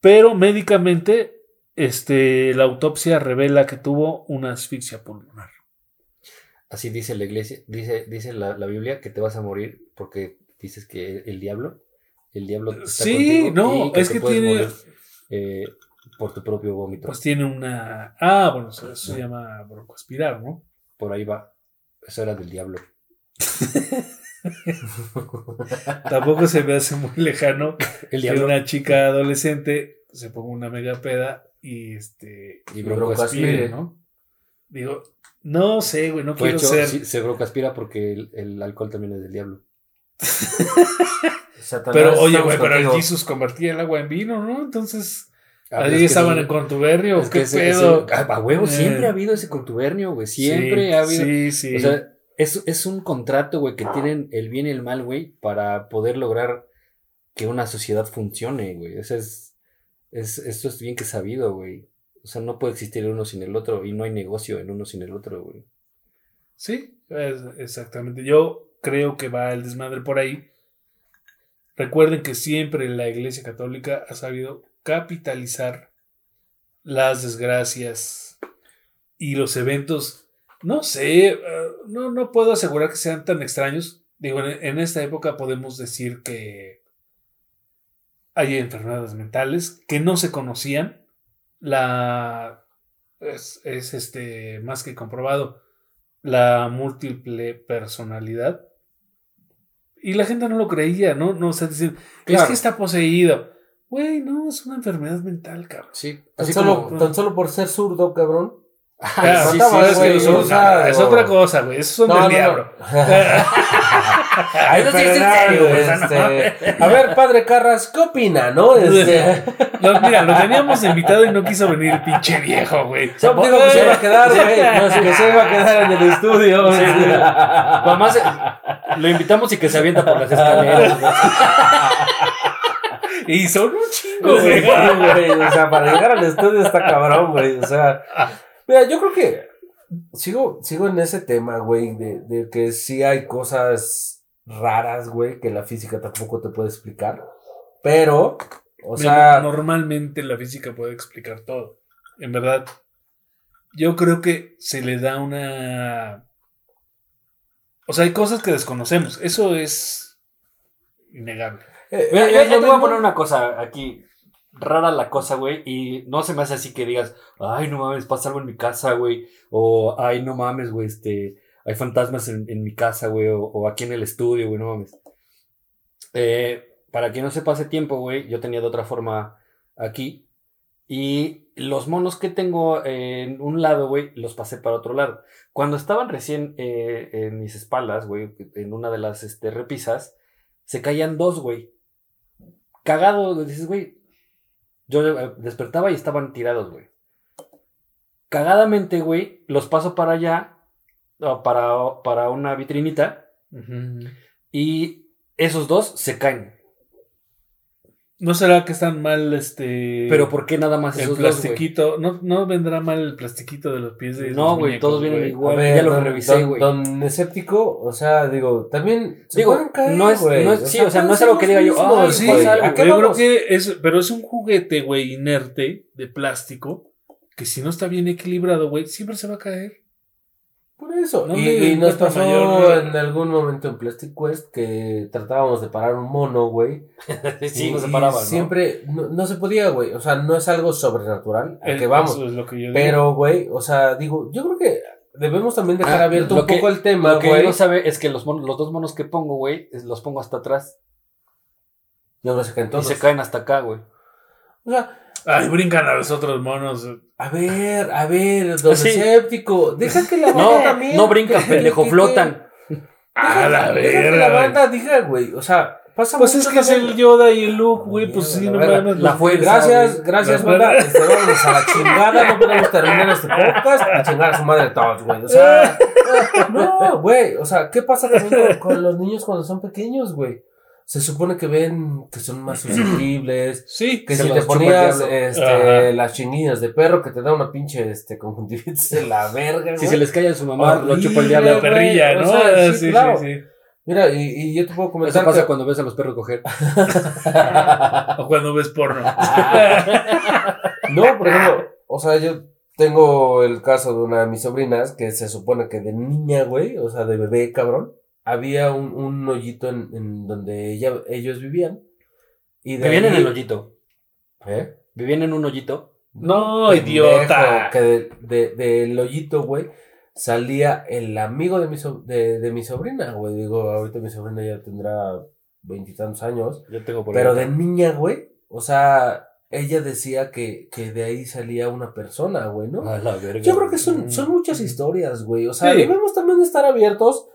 Pero médicamente, este, la autopsia revela que tuvo una asfixia pulmonar. así dice la iglesia, dice, dice la, la Biblia que te vas a morir porque dices que el diablo, el diablo está Sí, no, y es te que tiene- morir, eh, por tu propio vómito. Pues tiene una. Ah, bueno, eso, eso se llama broncoaspirar, ¿no? Por ahí va. Eso era del diablo. Tampoco se me hace muy lejano El que una chica adolescente se ponga una mega peda y este. Y broncoaspire. ¿no? Digo, no sé, güey, no Fue quiero hecho, ser. sí, se broncoaspira porque el, el alcohol también es del diablo. Pero, oye, güey, pero el. Jesus convertía el agua en vino, ¿no? Entonces. Ah, ahí es estaban en contubernio, es ¿qué ese- pedo? ese- ah, a huevo, Eh. siempre ha habido ese contubernio, güey. Siempre Sí, ha habido. Sí, sí. O sea, es, es un contrato, güey, que tienen el bien y el mal, güey, para poder lograr que una sociedad funcione, güey. Eso es, es, esto es bien que sabido, güey. O sea, no puede existir uno sin el otro y no hay negocio en uno sin el otro, güey. Sí, exactamente. Yo creo que va el desmadre por ahí. Recuerden que siempre la Iglesia Católica ha sabido capitalizar las desgracias y los eventos. No sé, eh, no, no puedo asegurar que sean tan extraños. Digo, en, en esta época podemos decir que hay enfermedades mentales que no se conocían. La es, es este más que comprobado la múltiple personalidad. Y la gente no lo creía, ¿no? No, o sea, dicen, es Claro. que está poseído. Güey, no, es una enfermedad mental, cabrón. Sí, Tan solo, como... tan solo por ser zurdo, cabrón. Ah, sí, mataba, sí, es, que otra cosa, güey. Esos son No, del no, diablo. no. Ay, Eso sí es en serio, este, A ver, padre Carras, ¿qué opina, no? Este, mira, lo teníamos invitado y no quiso venir el pinche viejo, güey. no, digo que se iba a quedar, güey. No, que se iba a quedar en el estudio. Sí, sí. Mamá se- lo invitamos y que se avienta por las escaleras. Y son un chingo, güey, O sea, para llegar al estudio está cabrón, güey. O sea, mira, yo creo que sigo, sigo en ese tema, güey, de, de que sí hay cosas raras, güey, que la física tampoco te puede explicar. Pero, o Mira, sea, normalmente la física puede explicar todo. En verdad, yo creo que se le da una. O sea, hay cosas que desconocemos. Eso es innegable. eh, Mira, eh, yo, eh, yo te voy a poner una cosa aquí. Rara la cosa, güey. Y no se me hace así que digas, ay, no mames, pasa algo en mi casa, güey. O, ay, no mames, güey, este, hay fantasmas en, en mi casa, güey. O, o aquí en el estudio, güey, no mames. Eh, para quien no sepa hace tiempo, güey, yo tenía de otra forma aquí. Y los monos que tengo en un lado, güey, los pasé para otro lado. Cuando estaban recién eh, en mis espaldas, güey, en una de las este, repisas, se caían dos, güey. Cagado, dices, güey. Yo eh, despertaba y estaban tirados, güey. Cagadamente, güey, los paso para allá, para, para una vitrinita, y esos dos se caen. ¿No será que están mal este. Pero ¿por qué nada más el esos dos, plastiquito? ¿No, ¿No vendrá mal el plastiquito de los pies de No, güey, todos vienen güey? igual. Ver, ya lo revisé, güey. Don escéptico, o sea, digo, también Digo, caer, no es- no es- sí, o sea, no es algo que diga yo, mismos, ay, Sí, güey, pasa algo, ¿a qué yo creo vamos? que es, pero es un juguete, güey, inerte, de plástico, que si no está bien equilibrado, güey, siempre se va a caer. Eso. No y, y nos pasó mayor- en algún momento en Plastic Quest que tratábamos de parar un mono, güey. sí, y, no se y paraba, ¿no? Siempre, no, no se podía, güey. O sea, no es algo sobrenatural. A que vamos. Eso es lo que yo digo. Pero, güey, o sea, digo, yo creo que debemos también dejar Ah, abierto un que- poco el tema, Lo que güey. no sabe es que los, monos- los dos monos que pongo, güey, los pongo hasta atrás. Y se caen hasta acá, güey. O sea, Ay, brincan a los otros monos. a ver, a ver, don Sí. escéptico, deja que la banda No, también. no brincan, pendejo, flotan. A la deja que la verga. güey. banda diga, güey. O sea, pasa Pues mucho es que es el Yoda y el Luke, güey, pues sí, La no mames. La fuerza. Gracias, güey. gracias, banda. a la chingada. No podemos terminar este podcast a chingar a su madre todos, güey. O sea, no, güey. O sea, ¿qué pasa también con, con los niños cuando son pequeños, güey? Se supone que ven que son más susceptibles. Sí, Que Se si los te ponías este, las chinguillas de perro que te da una pinche este, conjuntivitis de la verga, Si güey. se les cae a su mamá, lo chupa el diablo. la perrilla, ¿no? o sea, sí, sí, claro. sí, sí. Mira, y, y yo te puedo comentar Eso pasa que- cuando ves a los perros coger. O cuando ves porno. No, por ejemplo, o sea, yo tengo el caso de una de mis sobrinas que se supone que de niña, güey, o sea, de bebé, cabrón, había un, un hoyito en, en donde ella, ellos vivían. Y de Vivían en el hoyito. ¿Eh? Vivían en un hoyito. No, idiota. Que de- de- del hoyito, güey, salía el amigo de mi, so- de, de mi sobrina, güey. Digo, ahorita mi sobrina ya tendrá veintitantos años. Yo tengo por Pero ahí. de niña, güey, o sea, ella decía que, que de ahí salía una persona, güey, ¿no? A la verga. Yo creo que son, Mm. son muchas historias, güey. O sea, Sí. debemos también estar abiertos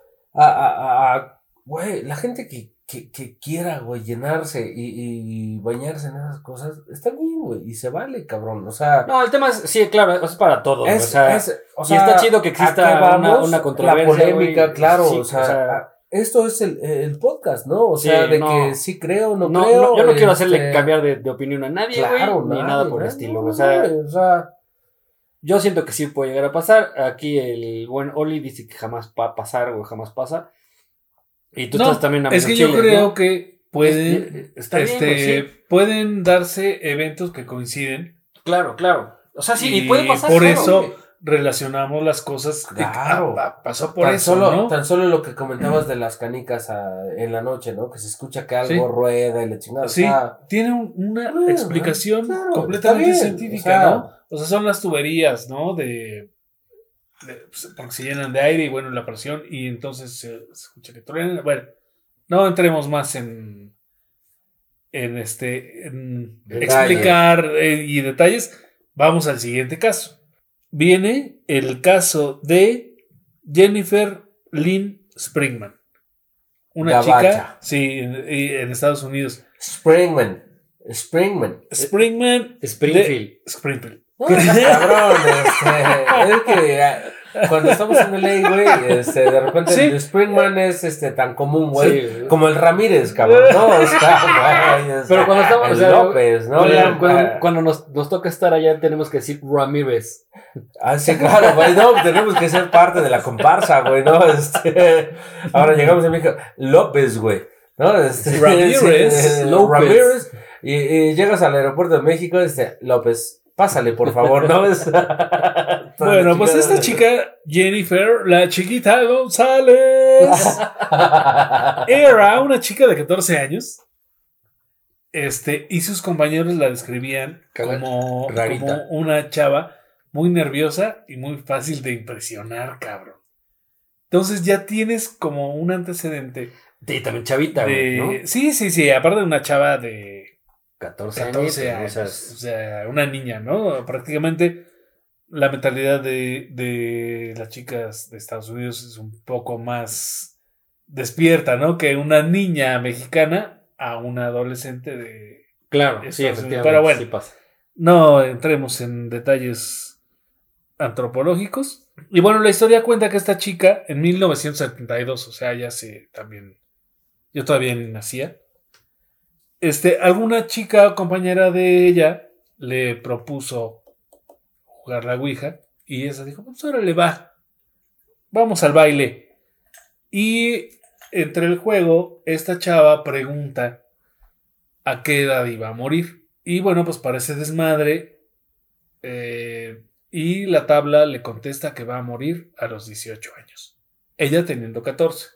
a, a, güey, la gente que, que, que quiera, güey, llenarse y, y bañarse en esas cosas, está bien, güey, y se vale, cabrón. O sea, No, el tema es, sí, claro, es para todo. es, o sea, es- o y sea, está chido que ¿a exista una- una controversia, La polémica, claro, Sí, o sea, o sea, esto es el, el podcast, ¿no? O Sí, sea, de no. que sí creo, no, no, creo. no, yo no quiero hacerle este, cambiar de, de opinión a nadie, Claro, ni nadie, nada por el estilo. sea, o sea, yo siento que sí puede llegar a pasar. Aquí el buen Oli dice que jamás va a pasar, güey, jamás pasa. Y tú No, estás también a Es que yo creo ¿no? que pueden, Está bien, este, sí. pueden darse eventos que coinciden. Claro, claro. O sea, sí, y, Y puede pasar. por claro, eso. Relacionamos las cosas. de- Claro. ah, ah, pasó por tan eso, solo, ¿no? tan solo lo que comentabas de las canicas ah, en la noche, ¿no? Que se escucha que algo Sí. rueda y le chingada. Sí, tiene un- una bueno, explicación claro, completamente científica, o sea, ¿no? O sea, son las tuberías, ¿no? De, de- pues, porque se llenan de aire y bueno, la presión y entonces se, se escucha que truenan. Bueno, no entremos más en en este en explicar eh, y detalles. Vamos al siguiente caso. Viene el caso de Jennifer Lynn Springman. Una Gabacha. chica, sí, en, en Estados Unidos. Springman. Springman. Springman Springfield. de Springfield. No, cabrón, este, es que ah, cuando estamos en LA, güey, este, de repente Sí. el Springman es este tan común, güey. Sí. Como el Ramírez, cabrón. No, sea, güey, Pero cuando estamos, el o sea, López, ¿no? Cuando, cuando- ah, cuando nos, nos toca estar allá tenemos que decir Ramírez. Ah, sí, claro, güey, no, tenemos que ser parte de la comparsa, güey, ¿no? Este, ahora llegamos a México, López, güey, ¿no? Este, Ramírez, López. Ramírez, y, y llegas al aeropuerto de México, este, López, pásale, por favor, ¿no? Bueno, pues esta chica, Jennifer, la chiquita González, era una chica de 14 años. Este, y sus compañeros la describían como una chava muy nerviosa y muy fácil de impresionar, cabrón. Entonces ya tienes como un antecedente Sí, también chavita, de-. Sí, sí, sí, aparte de una chava de 14 años. 14 ¿no? O años, sea, o sea, una niña, ¿no? Prácticamente la mentalidad de, de las chicas de Estados Unidos es un poco más despierta, ¿no? Que una niña mexicana a una adolescente de... claro, Estados sí, efectivamente. pero bueno. sí pasa. No entremos en detalles antropológicos. Y bueno, la historia cuenta que esta chica en 1972, o sea, ya se también, yo todavía ni nacía, este, alguna chica compañera de ella le propuso jugar la Ouija y esa dijo, pues ahora le va, vamos al baile. Y entre el juego, esta chava pregunta a qué edad iba a morir. Y bueno, pues parece desmadre. eh, y la tabla le contesta que va a morir a los 18 años. Ella teniendo 14.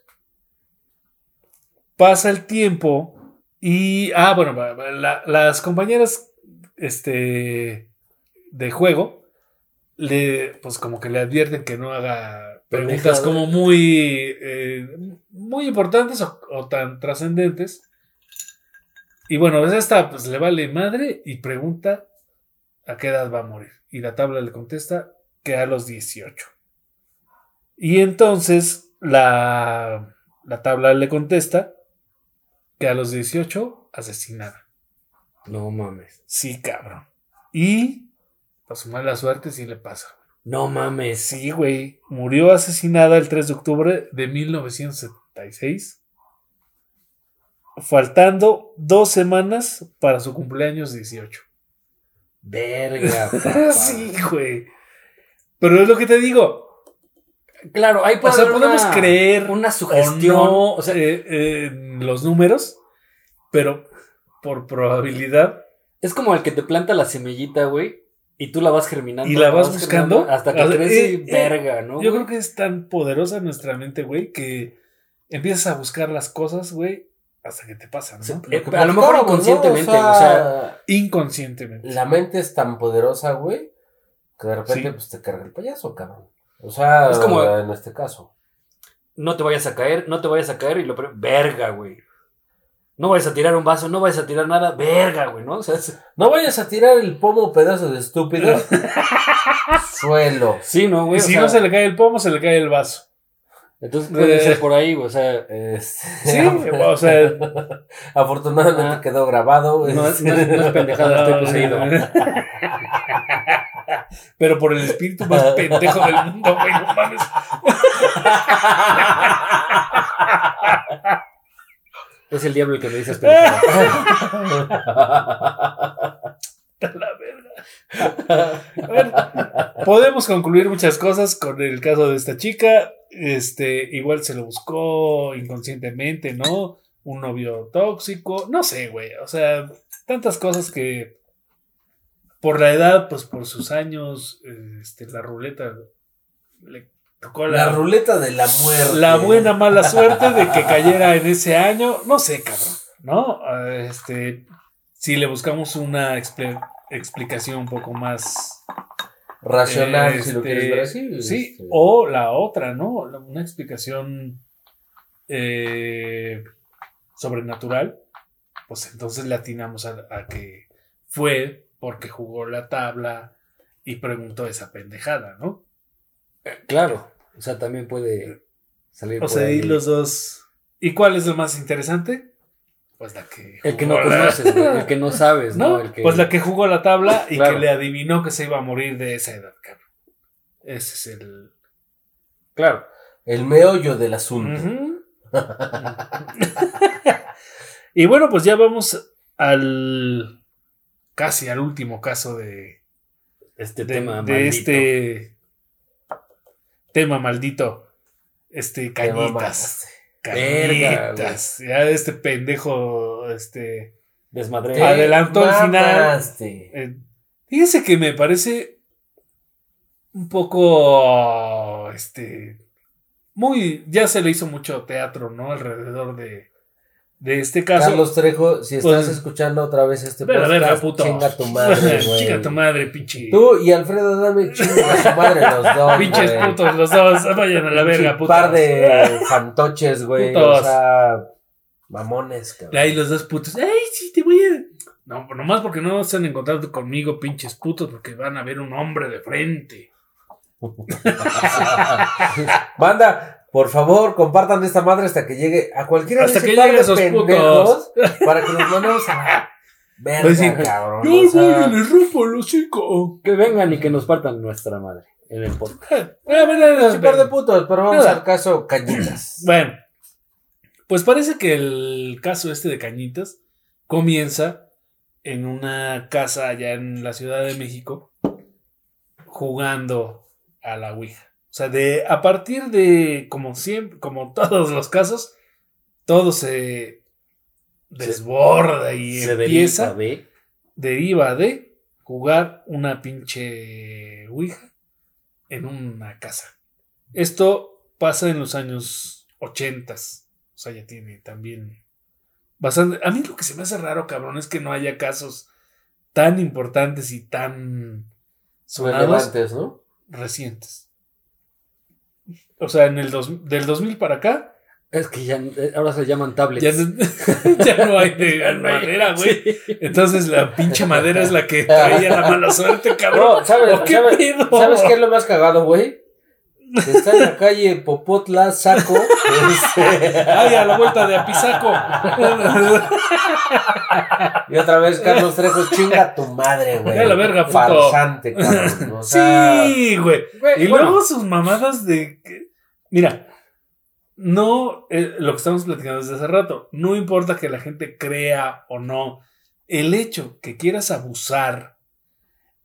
Pasa el tiempo y... Ah, bueno, la- las compañeras este, de juego le, pues como que le advierten que no haga preguntas como muy, eh, muy importantes o, o tan trascendentes. Y bueno, pues esta pues le vale madre y pregunta a qué edad va a morir. Y la tabla le contesta que a los 18. Y entonces la, la tabla le contesta que a los 18 asesinada. No mames. Sí, cabrón. Y para su mala suerte sí le pasa. No mames. Sí, güey. Murió asesinada el 3 de octubre de 1976. Faltando dos semanas para su cumpleaños 18. Verga. papá. sí, güey. Pero es lo que te digo. Claro, ahí puede O sea, haber podemos una- creer una O sugestión. no o sea, eh, eh, en los números, pero por probabilidad. es como el que te planta la semillita, güey, y tú la vas germinando. ¿Y la vas buscando? Hasta que O sea, crece eh, eh, verga, ¿no? Yo creo que es tan poderosa nuestra mente, güey, que empiezas a buscar las cosas, güey, hasta que te pasan, ¿no? Sí. Lo Eh, que a lo mejor inconscientemente, o sea, Inconscientemente. la mente es tan poderosa, güey, que de repente Sí. pues te carga el payaso, cabrón. O sea, Es como- en este caso. No te vayas a caer, no te vayas a caer y lo verga, güey. No vayas a tirar un vaso, no vayas a tirar nada, verga, güey, ¿no? O sea, es- No vayas a tirar el pomo pedazo de estúpido. Suelo. sí, ¿no, güey? y si sea, no se le cae el pomo, se le cae el vaso. Entonces puede ser por ahí, o sea, Sí, o sea, afortunadamente Ah. quedó grabado. no es, no es- no es pendejada, estoy poseído. Pero por el espíritu más pendejo del mundo, güey, no mames. Es el diablo el que me dices pendejada. La verga. Bueno, podemos concluir muchas cosas con el caso de esta chica. Este, igual se lo buscó inconscientemente, ¿no? Un novio tóxico, no sé, güey. O sea, tantas cosas que por la edad, pues por sus años, este, la ruleta le tocó La la, ruleta de la muerte. la buena mala suerte de que cayera en ese año. No sé, cabrón, ¿no? Ah, Este, si le buscamos una expli- explicación un poco más Racional, si lo este, quieres ver así. Sí, este. o la otra, ¿no? Una explicación eh, sobrenatural. Pues entonces le atinamos a, a que fue porque jugó la tabla y preguntó esa pendejada, ¿no? Claro, o sea, también puede salir O por sea, ahí. y los dos. ¿Y cuál es lo más interesante? Pues la que. El que no la- conoces, güey, el que no sabes, ¿no? ¿No? El que... Pues la que jugó la tabla y Claro. que le adivinó que se iba a morir de esa edad, cabrón. Ese es el. Claro. El meollo del asunto. Y bueno, pues ya vamos al. casi al último caso de. Este de, tema de maldito. este. tema maldito. Este, Te cañitas. Cañitas. Ya este pendejo. Este. Desmadré. Te Adelantó el final. Eh, fíjense que me parece un poco, este, muy, ya se le hizo mucho teatro, ¿no? Alrededor de, de este caso. Carlos Trejo, si estás Pues- escuchando otra vez este la verga, podcast, puto. chinga tu madre, güey. Chinga tu madre, pinche. Tú y Alfredo Dame chinga a su madre los dos, Pinches putos, los dos. Vayan a la verga, putos. par de fantoches, güey. O sea, mamones, cabrón. Ahí los dos putos. ¡Ay, sí, te voy a. No, nomás porque no se han encontrado conmigo, pinches putos, porque van a ver un hombre de frente. Banda, por favor, compartan esta madre hasta que llegue a cualquiera Hasta de que lleguen esos pendejos para que nos mandemos a verga, Pues sí. cabrón. Yo o sea, voy, les rompo el hocico. Que vengan y que nos partan nuestra madre en el podcast. Ah, un par de putos, pero vamos Nada. al caso cañitas. Bueno, pues parece que el caso este de Cañitas comienza en una casa allá en la Ciudad de México jugando a la Ouija. O sea, de a partir de como siempre, como todos los casos, todo se desborda y Se empieza, deriva de. deriva de jugar una pinche Ouija en una casa. Esto pasa en los años 80. O sea, ya tiene también bastante. A mí lo que se me hace raro, cabrón, es que no haya casos tan importantes y tan sonados Relevantes, ¿no? recientes. O sea, en el dos- del 2000 para acá, Es que ya eh, ahora se llaman tablets. ya, no- ya no hay de madera, güey. Sí. Entonces la pinche madera es la que traía la mala suerte, cabrón. No, ¿sabes, ¿O qué sabes- qué es lo más cagado, güey? Que está en la calle Popotla, Saco. este, Ay, a la vuelta de Apizaco. y otra vez Carlos Trejo, chinga tu madre, güey. Ya la verga, puto. Farsante, cabrón. O sea, sí, güey. Güey, Y bueno, luego sus mamadas de. Mira, no. eh, lo que estamos platicando desde hace rato. No importa que la gente crea o no. El hecho que quieras abusar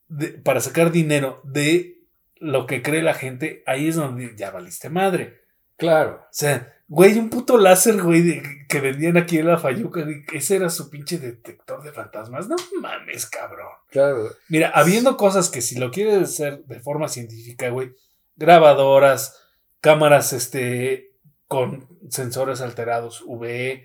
de- para sacar dinero de lo que cree la gente, ahí es donde ya valiste madre. Claro. O sea, güey, un puto láser, güey, de- que vendían aquí en la Fayuca, güey, ese era su pinche detector de fantasmas. No mames, cabrón. Claro. Mira, habiendo cosas que si lo quieres hacer de forma científica, güey, grabadoras, cámaras, este, con sensores alterados, UV,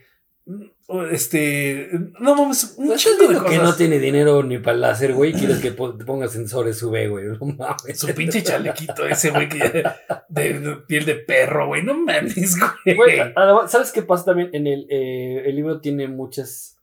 este, no mames, un Pues chingo de viendo que cosas. no tiene dinero ni para el láser, güey. Quieres que ponga sensores UV, güey. No mames. Su pinche chalequito ese, güey, que ya- de, de piel de perro, güey, no mames, güey. Güey, además, ¿sabes qué pasa también? En el, eh, el libro tiene muchas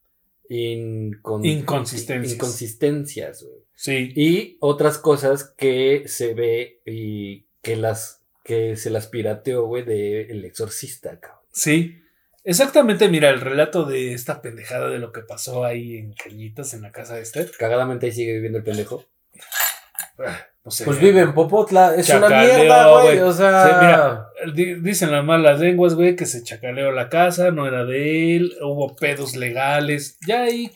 incon- Inconsistencias. inconsistencias, güey. Sí, Y otras cosas que se ve y que las que se las pirateó, güey, de El Exorcista, cabrón. sí. Exactamente, mira, el relato de esta pendejada de lo que pasó ahí en Cañitas, en la casa de este. Cagadamente ahí sigue viviendo el pendejo. No sé, pues vive en Popotla. Es una mierda, güey. O sea, Sí, mira. Di- Dicen las malas lenguas, güey, que se chacaleó la casa, no era de él, hubo pedos legales. Ya ahí,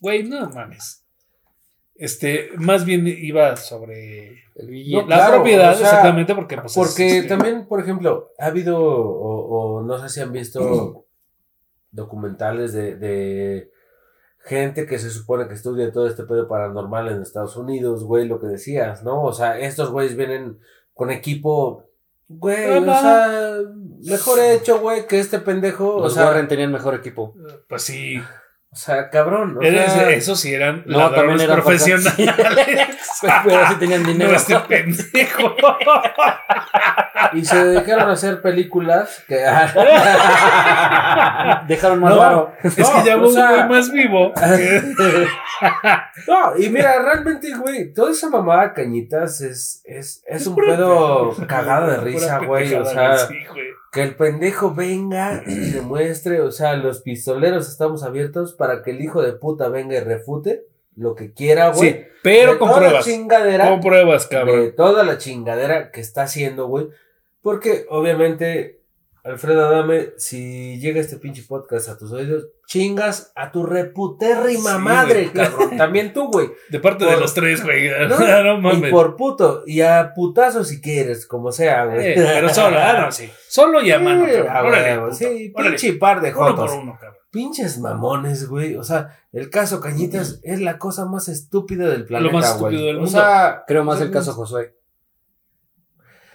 güey, no mames. Este, más bien iba sobre El No, billete. la claro, propiedad, o sea, exactamente, porque pues, es, Porque este, también, por ejemplo, ha habido, o, o no sé si han visto documentales de, de gente que se supone que estudia todo este pedo paranormal en Estados Unidos, güey, lo que decías, ¿no? O sea, estos güeyes vienen con equipo, güey, o sea, mejor hecho, güey, que este pendejo, o Los sea, Warren tenían mejor equipo. Pues sí, o sea, cabrón, o eres- sea, esos sí eran No, ladrones eran profesionales. Pero sí tenían dinero. no este pendejo. y se dedicaron a hacer películas que... Dejaron más No, varo. es que ya o hubo un güey más vivo. No, y mira, realmente, güey, toda esa mamada cañitas es, es, es un Pura pedo cagado de risa, güey. O sea, sí, güey. Que el pendejo venga y demuestre, o sea, los pistoleros estamos abiertos para que el hijo de puta venga y refute lo que quiera, güey. Sí, pero De con toda la pruebas. chingadera, Con pruebas, cabrón. de toda la chingadera que está haciendo, güey. Porque, obviamente, Alfredo Adame, si llega este pinche podcast a tus oídos, chingas a tu reputérrima Sí, madre, cabrón. También tú, güey. De parte de los tres, güey. No, No, Y mames. por puto, y a putazo si quieres, como sea, güey. Eh, pero solo, ah, no, sí. Solo y a mano, Sí, cabrón. Órale, sí, Órale. pinche par de Uno por jotos. uno, cabrón. Pinches mamones, güey. O sea, el caso Cañitas es la cosa más estúpida del planeta, más güey. estúpido del O mundo. sea, Creo más el caso Josué.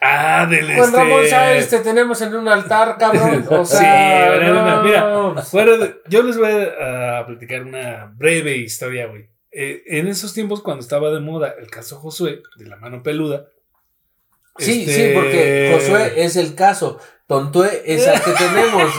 Ah, del Juan este... Ramón Sáenz te tenemos en un altar, cabrón. O Sí, sea, bueno, no, mira, Bueno, yo les voy a, platicar una breve historia, güey. Eh, en esos tiempos, cuando estaba de moda el caso Josué, de la mano peluda. Sí, este, sí, porque Josué es el caso. Tontué es el que tenemos.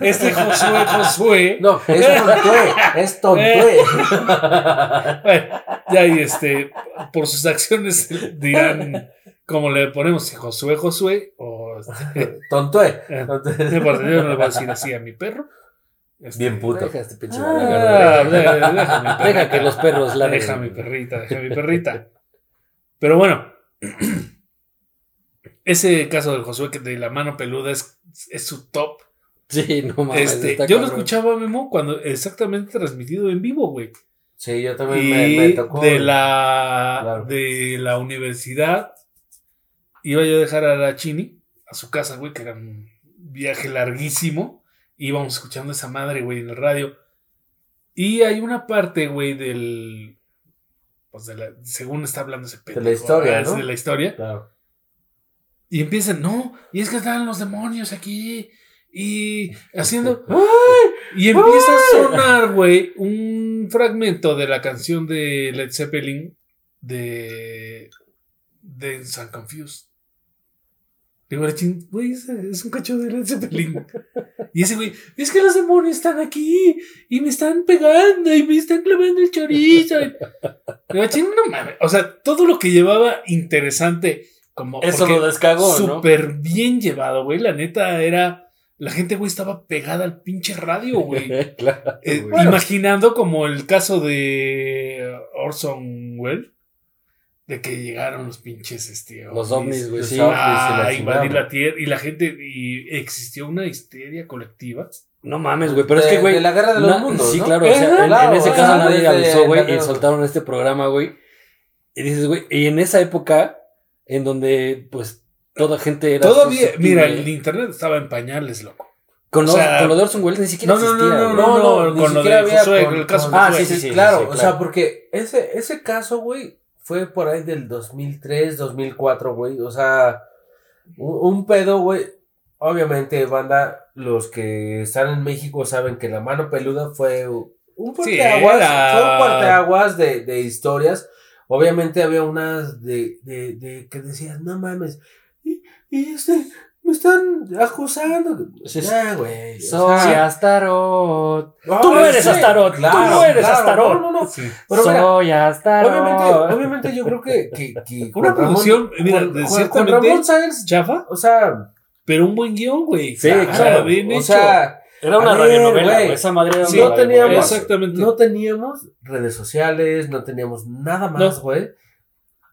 Este Josué, Josué. No, es Tontué, es Tontué. Bueno, ya ahí, este, por sus acciones dirán cómo le ponemos si Josué, Josué, o. Este, Tontué. eh, no importa, yo no le voy a decir así a mi perro. Este, Bien puto. Deja este pinche Ah, deja, que los perros la Deja mi perrita, deja mi perrita. Pero bueno, ese caso del Josué que de la mano peluda es, es su top. Sí, no mames. Este, yo lo escuchaba, Memo, cuando exactamente transmitido en vivo, güey. Sí, yo también Y me, me tocó. de la Claro. de la universidad iba yo a dejar a la Chini a su casa, güey, que era un viaje larguísimo. Íbamos escuchando esa madre, güey, en el radio. Y hay una parte, güey, del. Pues de la. Según está hablando ese De la historia, es ¿no? De la historia. Claro. Y empiezan, no, y es que están los demonios aquí. Y haciendo. Y empieza a sonar, güey, un fragmento de la canción de Led Zeppelin de. de San Confused. Digo, güey, es, un cacho de Led Zeppelin. Y ese güey, es que los demonios están aquí y me están pegando y me están clavando el chorizo. Digo, chin, no mames. O sea, todo lo que llevaba interesante, como. Eso lo descagó, ¿no? Súper bien llevado, güey. La neta era. La gente, güey, estaba pegada al pinche radio, güey. claro, Eh. Imaginando como el caso de Orson Welles, de que llegaron los pinches este, Los ovnis, güey, sí. ovnis. a la invadir la tierra y la gente y existió una histeria colectiva. No mames, güey. Pero es que, güey. de la guerra de los na- mundos, Sí, ¿no? claro. O sea, en, ese o caso nadie avisó, güey, y soltaron este programa, güey. Y dices, güey, y en esa época, en donde, pues, toda gente era. Todavía, mira, el internet estaba en pañales, loco. Con, o lo- sea, con lo de Orson Welles ni siquiera no, no, no, existía. no, güey. no, No, no, ni con lo siquiera de había Josué, con- el caso Ah, Josué. sí, sí, sí. claro, o claro. sea, porque ese, ese caso, güey, fue por ahí del 2003, 2004, güey. O sea, un, un pedo, güey. Obviamente, banda, los que están en México saben que la mano peluda fue un Sí, parteaguas, era- fue un parteaguas de, de historias. Obviamente había unas de, de, de que decías, no mames, y, y este, me están acusando. Sí, sí. Ya, güey. Soy sea, Astaroth. no, Tú no eres sí, Astaroth, tú no eres Astaroth. No, no, no. Sí. Pero mira, Soy Astaroth. Obviamente, obviamente yo creo que, que, que Una Ramón- producción, mira, Juan- ciertamente- Juan Ramón Sáenz, Chafa, o sea, pero un buen guion, güey. Sí, o sea, claro, bien o hecho. sea, Era una A ver, radionovela, güey. güey. Esa madre era Sí, una no teníamos- Exactamente. no teníamos redes sociales, no teníamos nada más, No.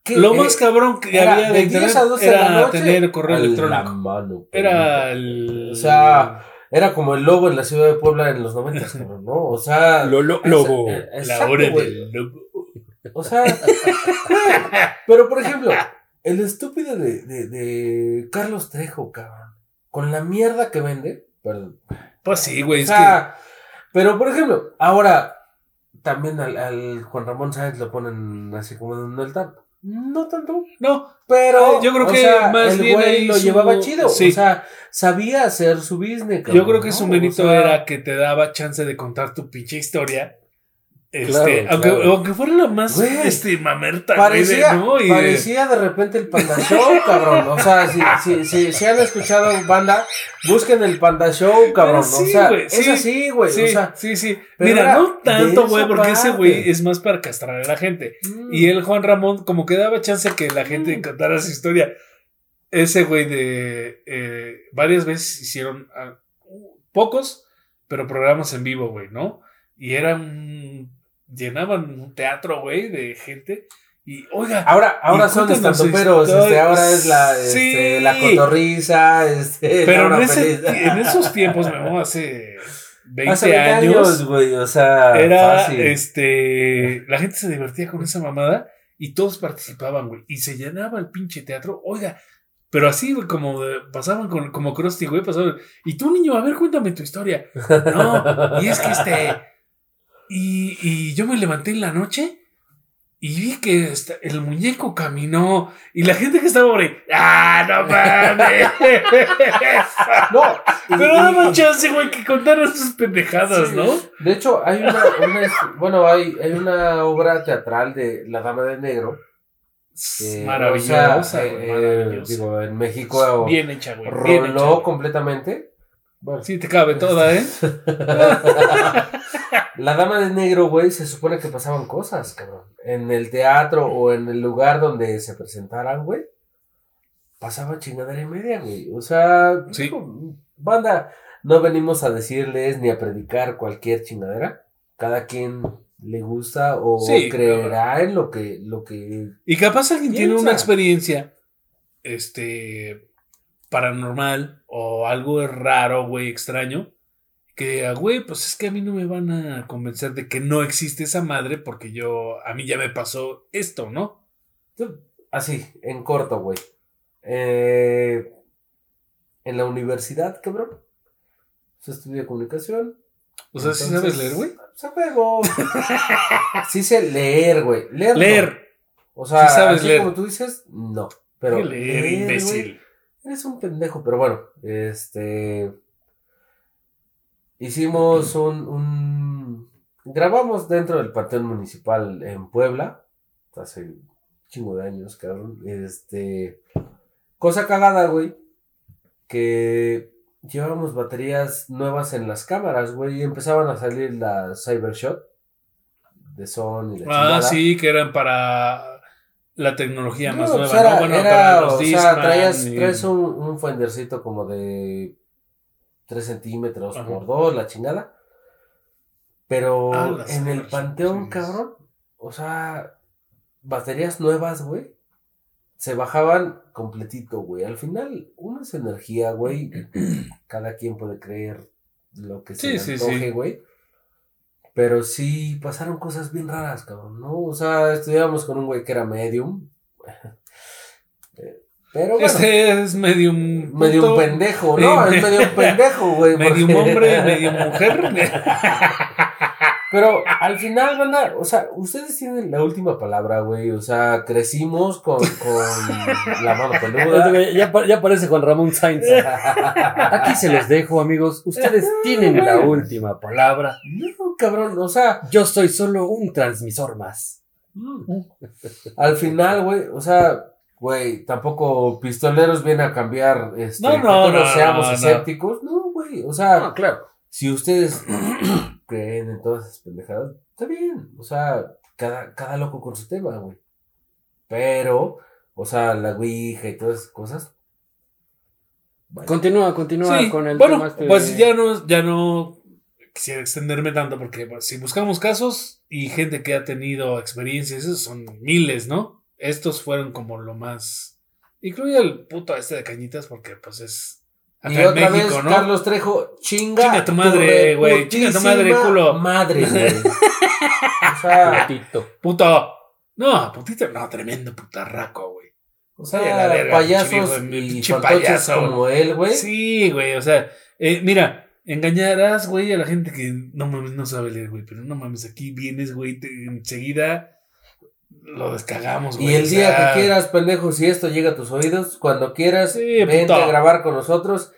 Que, Lo eh, más cabrón que era había de, de internet 10 a 12 de la era noche tener correo la electrónico. mano, Era el. O sea, Era como el lobo en la ciudad de Puebla en los 90, cabrón, ¿no? O sea, Lo- lo- es- lobo. eh, la exacto, hora del lobo. O sea, güey, pero por ejemplo, el estúpido de, de, de Carlos Trejo, cabrón, con la mierda que vende, perdón. Pues sí, güey. O Es sea, pero por ejemplo, ahora también al, al Juan Ramón Sáenz lo ponen así como en un altar. No tanto. No, pero Ah, yo creo que sea, más el bien güey lo su- llevaba chido. sí. O sea, sabía hacer su business. yo creo que ¿no? su O mérito sea, era que te daba chance de contar tu pinche historia. Este, Claro, aunque, claro. aunque fuera la más Güey, este, mamerta, güey, Parecía, ¿no? Y de- parecía de repente el Panda Show, cabrón. O sea, si, si, si, si han escuchado banda, busquen el Panda Show, cabrón. Sí, o sea, güey, es sí, así, güey. sí, o sea, sí, sí. Mira, era no tanto, güey, porque ese güey es más para castrar a la gente. mm, Y el Juan Ramón, como que daba chance que la gente Mm. contara su historia. Ese güey de. eh, varias veces hicieron. ah, pocos, pero programas en vivo, güey, ¿no? Y eran. Llenaban un teatro, güey, de gente. Y, oiga. Ahora, ahora son estandoperos, este, ahora es la, Sí. este, la cotorriza, este, pero en, ese- en esos tiempos, Memo, hace 20, Hace 20 años. años, güey, o sea, Era, fácil. este, la gente se divertía con esa mamada y todos participaban, güey. Y se llenaba el pinche teatro. Oiga, pero así, como de- pasaban con, como Krusty, güey, pasaban. Y tú, niño, a ver, cuéntame tu historia. No, y es que este, y, y yo me levanté en la noche y vi que el muñeco caminó y la gente que estaba por ahí, ¡ah, no mames! No, Pero daban chance, güey, que contaran sus pendejadas, Sí, ¿no? De hecho, hay una, una- bueno, hay, hay una obra teatral de La Dama de Negro. que, maravillosa, o sea, eh, maravillosa. digo, en México Bien hecha, güey. Bien hecha, roló completamente. Bueno, Sí, te cabe toda, ¿eh? La Dama de Negro, güey, se supone que pasaban cosas, cabrón. En el teatro o en el lugar donde se presentaran, güey, pasaba chingadera y media, güey. O sea, Sí. digo, banda, no venimos a decirles ni a predicar cualquier chingadera. Cada quien le gusta o Sí, creerá en lo que, lo que. Y capaz alguien tiene una experiencia, este, paranormal o algo raro, güey, extraño. Que diga, güey, pues es que a mí no me van a convencer de que no existe esa madre porque yo, a mí ya me pasó esto, ¿no? Así, en corto, güey. Eh, en la universidad, cabrón. Se estudia comunicación. O sea, ¿sí Entonces, sabes leer, güey? Se juego. sí sé leer, güey. Leer. no. Leer. O sea, Sí sabes así leer. como tú dices, no. Pero ¿Qué leer, imbécil. eres un pendejo, pero bueno, este. Hicimos un, un. Grabamos dentro del Panteón Municipal en Puebla. Hace un chingo de años, cabrón. Este. Cosa cagada, güey. Que llevábamos baterías nuevas en las cámaras, güey. Y empezaban a salir las Cybershot de Sony. La Ah, chingada. sí, que eran para la tecnología más nueva, pues era- ¿no? Bueno, era, para los o sea, traías, y- traes un, un fendercito como de 3 centímetros Ajá. por 2, la chingada. Pero Ah, en el panteón, sí. cabrón, o sea, baterías nuevas, güey, se bajaban completito, güey. Al final, uno es energía, güey. Cada quien puede creer lo que se Sí, le sí, antoje, sí. güey. Pero sí pasaron cosas bien raras, cabrón, ¿no? O sea, estudiábamos con un güey que era medium. Pero bueno, Este es medio un medio un pendejo, ¿no? Es medio un pendejo, güey. medio porque- hombre, medio mujer. Pero al final, banda, o sea, ustedes tienen la última palabra, güey. O sea, crecimos con, con la mano peluda. Ya, ya parece Juan Ramón Sainz. Aquí se los dejo, amigos. Ustedes tienen la última palabra. No, cabrón, o sea, Yo soy solo un transmisor más. al final, güey, o sea, güey, tampoco pistoleros viene a cambiar, este, No, que no, todos no, seamos no. escépticos. No, güey, o sea, Ah, claro. si ustedes creen en todas esas pendejadas, está bien. O sea, cada, cada loco con su tema, güey. Pero, o sea, la Ouija y todas esas cosas. vaya. Continúa, continúa Sí, con el bueno, tema este pues de- ya no, ya no quisiera extenderme tanto porque pues, si buscamos casos y gente que ha tenido experiencias, esos son miles, ¿no? Estos fueron como lo más... Incluye el puto este de cañitas porque pues es... Y Acá en otra México, vez, ¿no? Carlos Trejo, chinga. Chinga tu madre, güey, chinga tu madre, culo. Madre, güey. o sea, Platito. Puto. No, putito, no, tremendo putarraco, güey. o sea la verga, pinche payasos de- y pinche payaso. como él, güey. Sí, güey, o sea, eh, mira, engañarás, güey, a la gente que no mames, no sabe leer, güey, pero no mames, aquí vienes, güey, te- enseguida lo descagamos, güey. Y el o día sea, que quieras, pendejo, si esto llega a tus oídos, cuando quieras, Sí, vente a grabar con nosotros.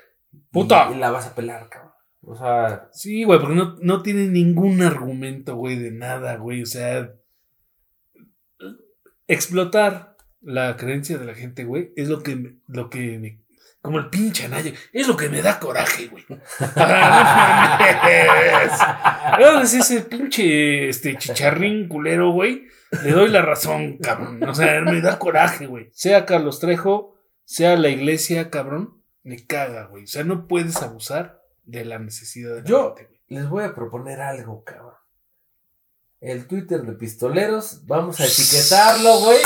Puta. Y, la vas a pelar, cabrón. O sea, Sí, güey, porque no, no tiene ningún argumento, güey, de nada, güey, o sea, explotar la creencia de la gente, güey, es lo que, me- lo que me, como el pinche Anaya, es lo que me da coraje, güey. No mames. ese pinche este chicharrín culero, güey, le doy la razón, cabrón. O sea, me da coraje, güey. Sea Carlos Trejo, sea la iglesia, cabrón, me caga, güey. O sea, no puedes abusar de la necesidad de la Yo- gente, les voy a proponer algo, cabrón. El Twitter de Pistoleros, vamos a etiquetarlo, güey,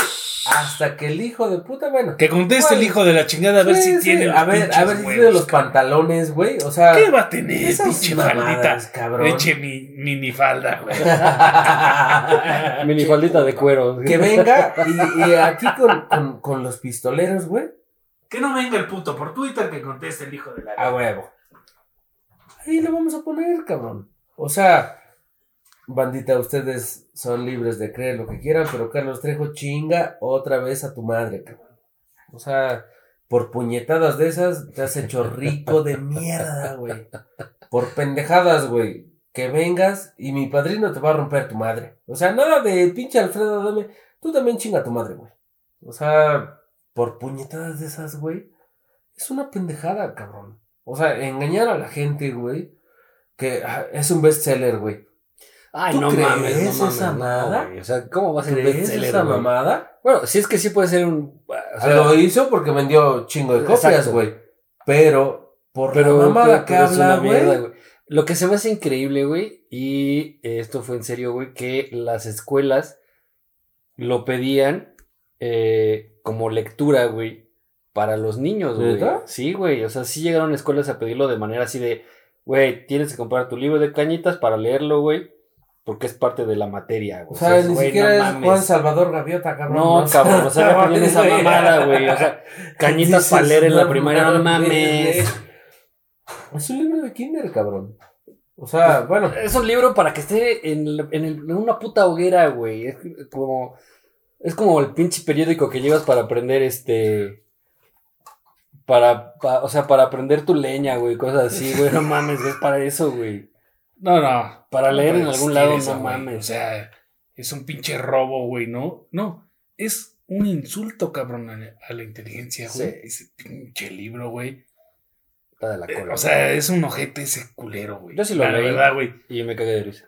hasta que el hijo de puta, bueno. Que conteste el hijo de la chingada a ver si sí, tiene los A ver, a ver si tiene los pantalones, güey. O sea, ¿Qué va a tener, esas pinche faldita? cabrón. Eche mi minifalda, güey. Minifaldita de cuero. que venga y, y aquí con, con, con los pistoleros, güey. Que no venga el puto por Twitter que conteste el hijo de la. A huevo. Ahí lo vamos a poner, cabrón. O sea, Bandita, ustedes son libres de creer lo que quieran, pero Carlos Trejo chinga otra vez a tu madre, cabrón. O sea, por puñetadas de esas te has hecho rico de mierda, güey. Por pendejadas, güey. Que vengas y mi padrino te va a romper tu madre. O sea, nada de pinche Alfredo, dame. Tú también chinga a tu madre, güey. O sea, por puñetadas de esas, güey. Es una pendejada, cabrón. O sea, engañar a la gente, güey. Que ah, es un bestseller, güey. Ay, ¿Tú no crees mames, no esa mames, no, mamada? O sea, ¿cómo va a ser un ¿Crees bestseller, esa güey? mamada? Bueno, sí es que sí puede ser un... o sea, lo hizo porque vendió chingo de copias, güey. Pero, por pero, la mamada que habla, güey. Lo que se me hace increíble, güey, y esto fue en serio, güey, que las escuelas lo pedían eh, como lectura, güey, para los niños, güey. ¿Neta? Sí, güey, o sea, sí llegaron escuelas a pedirlo de manera así de, güey, tienes que comprar tu libro de cañitas para leerlo, güey, porque es parte de la materia, güey. O sea, ni siquiera no es mames. Juan Salvador Gaviota, cabrón. No, cabrón, o sea, ponían esa mamada, güey, o sea, cañitas leer en la no primaria, no mames. Es un libro de kinder, cabrón. O sea, bueno. Es un libro para que esté en, el- en, el- en una puta hoguera, güey. Es como, es como el pinche periódico que llevas para aprender este. Para, pa- o sea, para aprender tu leña, güey, cosas así, güey. No mames, es para eso, güey. No, no. Para leer en algún lado, no güey. mames. O sea, es un pinche robo, güey, ¿no? No, es un insulto, cabrón, a la, inteligencia, güey. Sí. Ese pinche libro, güey. Está de la Eh, cola. o sea, es un ojete ese culero, güey. Yo sí lo La leí. verdad, güey. y me cagué de risa.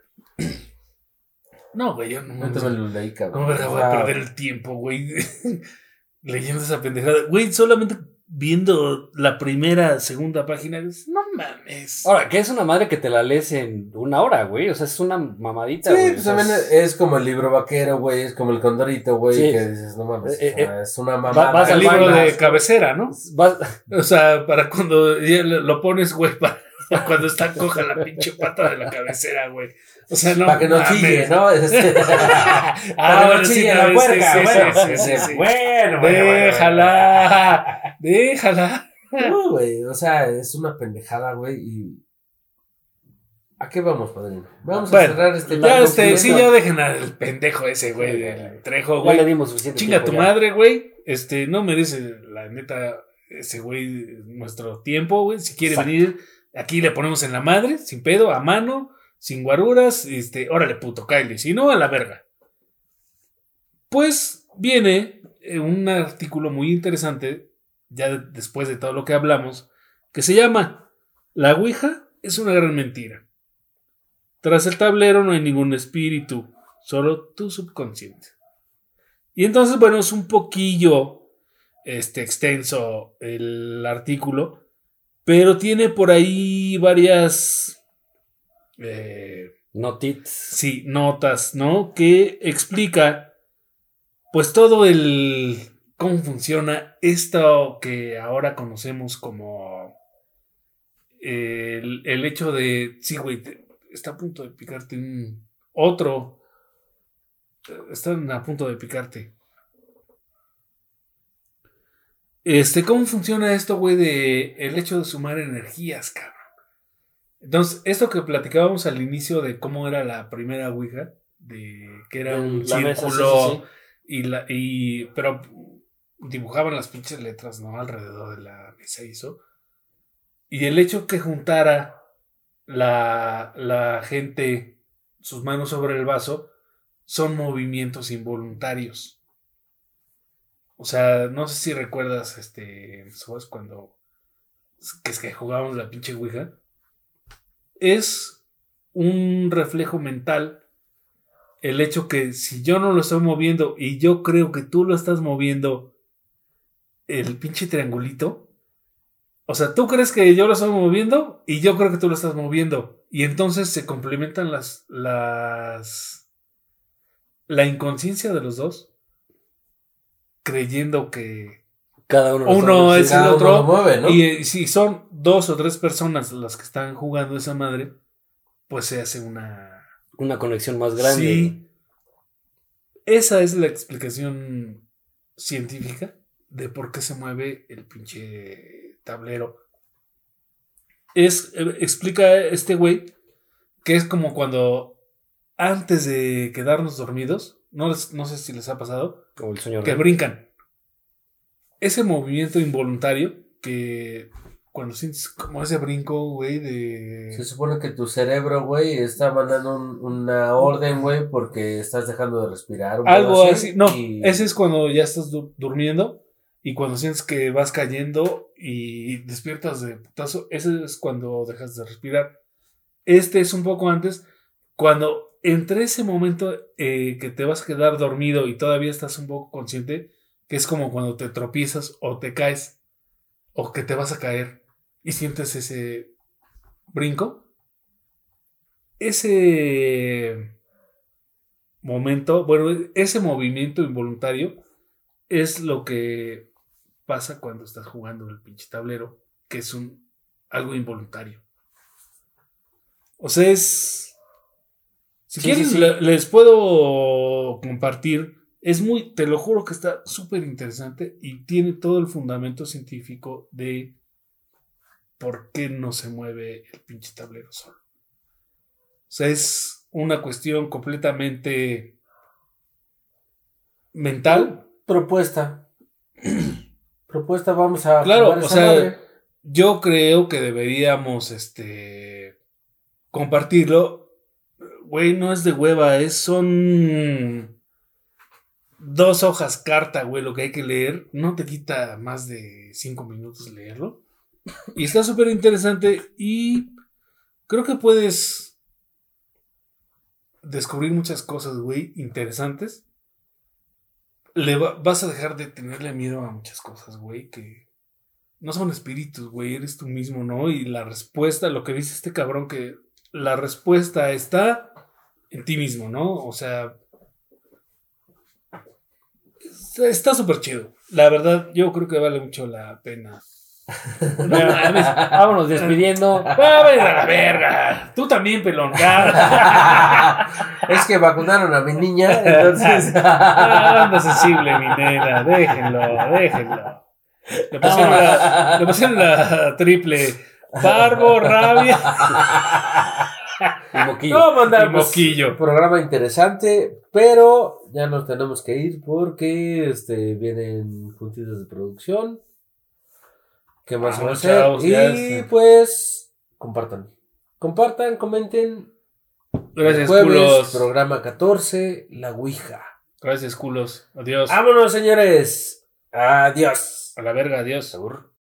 No, güey, yo no No te me lo leí, cabrón. No, O voy a perder el tiempo, güey. Leyendo esa pendejada. Güey, solamente viendo la primera, segunda página, dices, no mames. Ahora, que es una madre que te la lees en una hora, güey. O sea, es una mamadita, Sí, güey. pues O sea, también es- es como el libro vaquero, güey. Es como el condorito, güey. Sí. Que dices, no mames. Eh, sea, es una vas mamada. el al libro de cabecera, ¿no? vas- O sea, para cuando lo pones, güey, para, para cuando está coja la pinche pata de la cabecera, güey. O sea, no. Para que no chille, ¿no? Este- Ah, Para que no bueno, sí, chille no, la sí, puerca. sí, bueno, sí, sí, sí, sí. bueno, bueno, bueno, Déjala, déjala. No, güey, o sea, es una pendejada, güey, y... ¿A qué vamos, padrino? Vamos a cerrar este... Ya, este, sí, ya dejen al pendejo ese, güey, del trejo, ya le güey. dimos suficiente Chinga tiempo tu ya. madre, güey. Este, no merece, la neta, ese güey, nuestro tiempo, güey. Si quiere Exacto. venir, aquí le ponemos en la madre, sin pedo, a mano, sin guaruras, este, órale, puto, Kylie. Si no, a la verga. Pues viene eh, un artículo muy interesante, ya de- después de todo lo que hablamos, que se llama La Ouija es una gran mentira. Tras el tablero no hay ningún espíritu, solo tu subconsciente. Y entonces, bueno, es un poquillo este, extenso el artículo, pero tiene por ahí varias eh, sí, notas, ¿no? Que explica, pues todo el cómo funciona esto que ahora conocemos como el, el hecho de, sí, güey, está a punto de picarte un otro, están a punto de picarte. Este, ¿cómo funciona esto, güey, de el hecho de sumar energías, cabrón? Entonces, esto que platicábamos al inicio de cómo era la primera Ouija, de que era un La mesa, sí, círculo sí, sí. y la y pero dibujaban las pinches letras, ¿no? alrededor de la mesa eso. Y el hecho que juntara la, la gente sus manos sobre el vaso son movimientos involuntarios. O sea, no sé si recuerdas este cuando que es que jugábamos la pinche Ouija. Es un reflejo mental el hecho que si yo no lo estoy moviendo y yo creo que tú lo estás moviendo, el pinche triangulito. O sea, tú crees que yo lo estoy moviendo y yo creo que tú lo estás moviendo. Y entonces se complementan las. las. la inconsciencia de los dos. Creyendo que. Cada uno. Uno es el uno otro, lo mueve, ¿no? Y eh, si son dos o tres personas las que están jugando esa madre, pues se hace una. Una conexión más grande. Sí. Esa es la explicación científica de por qué se mueve el pinche tablero. Es, eh, explica este güey que es como cuando antes de quedarnos dormidos, no, les- no sé si les ha pasado, Como el sueño que brincan. Ese movimiento involuntario que cuando sientes como ese brinco, güey, de... Se supone que tu cerebro, güey, está mandando un- una orden, güey, porque estás dejando de respirar. Algo así. No, y- ese es cuando ya estás du- durmiendo y cuando sientes que vas cayendo y despiertas de putazo. Ese es cuando dejas de respirar. Este es un poco antes, cuando entre ese momento eh, que te vas a quedar dormido y todavía estás un poco consciente, que es como cuando te tropiezas o te caes o que te vas a caer y sientes ese brinco. Ese momento, bueno, ese movimiento involuntario es lo que pasa cuando estás jugando el pinche tablero, que es un algo involuntario. O sea, es si Sí, quieren sí, sí. le- les puedo compartir, es muy, te lo juro que está súper interesante y tiene todo el fundamento científico de por qué no se mueve el pinche tablero solo. O sea, es una cuestión completamente mental. Propuesta. Propuesta, vamos a Claro, o sea, madre. Yo creo que deberíamos, este, compartirlo. Güey, no es de hueva, es, son dos hojas carta, güey, lo que hay que leer. No te quita más de cinco minutos leerlo. Y está súper interesante y creo que puedes descubrir muchas cosas, güey, interesantes. Le va- vas a dejar de tenerle miedo a muchas cosas, güey, que no son espíritus, güey, eres tú mismo, ¿no? Y la respuesta, lo que dice este cabrón, que la respuesta está en ti mismo, ¿no? O sea, está- súper chido. La verdad, yo creo que vale mucho la pena. No mames. Vámonos despidiendo. Ah, vaya a la verga. Tú también, pelón. Ah, Es que vacunaron a mi niña, entonces. Ah, anda sensible, mi nena. Déjenlo, déjenlo. Le pusieron la, le pusieron la triple. Barbo, rabia Y moquillo. No, manda, y pues, moquillo. programa interesante, pero ya nos tenemos que ir porque este vienen juntitas de producción. ¿Qué más se va a Vámonos, hacer? chavos, y pues compartan. Compartan, comenten. Gracias, Jueves, culos. programa 14, La Ouija. Gracias, culos. Adiós. Vámonos, señores. Adiós. A la verga, adiós. Sabor.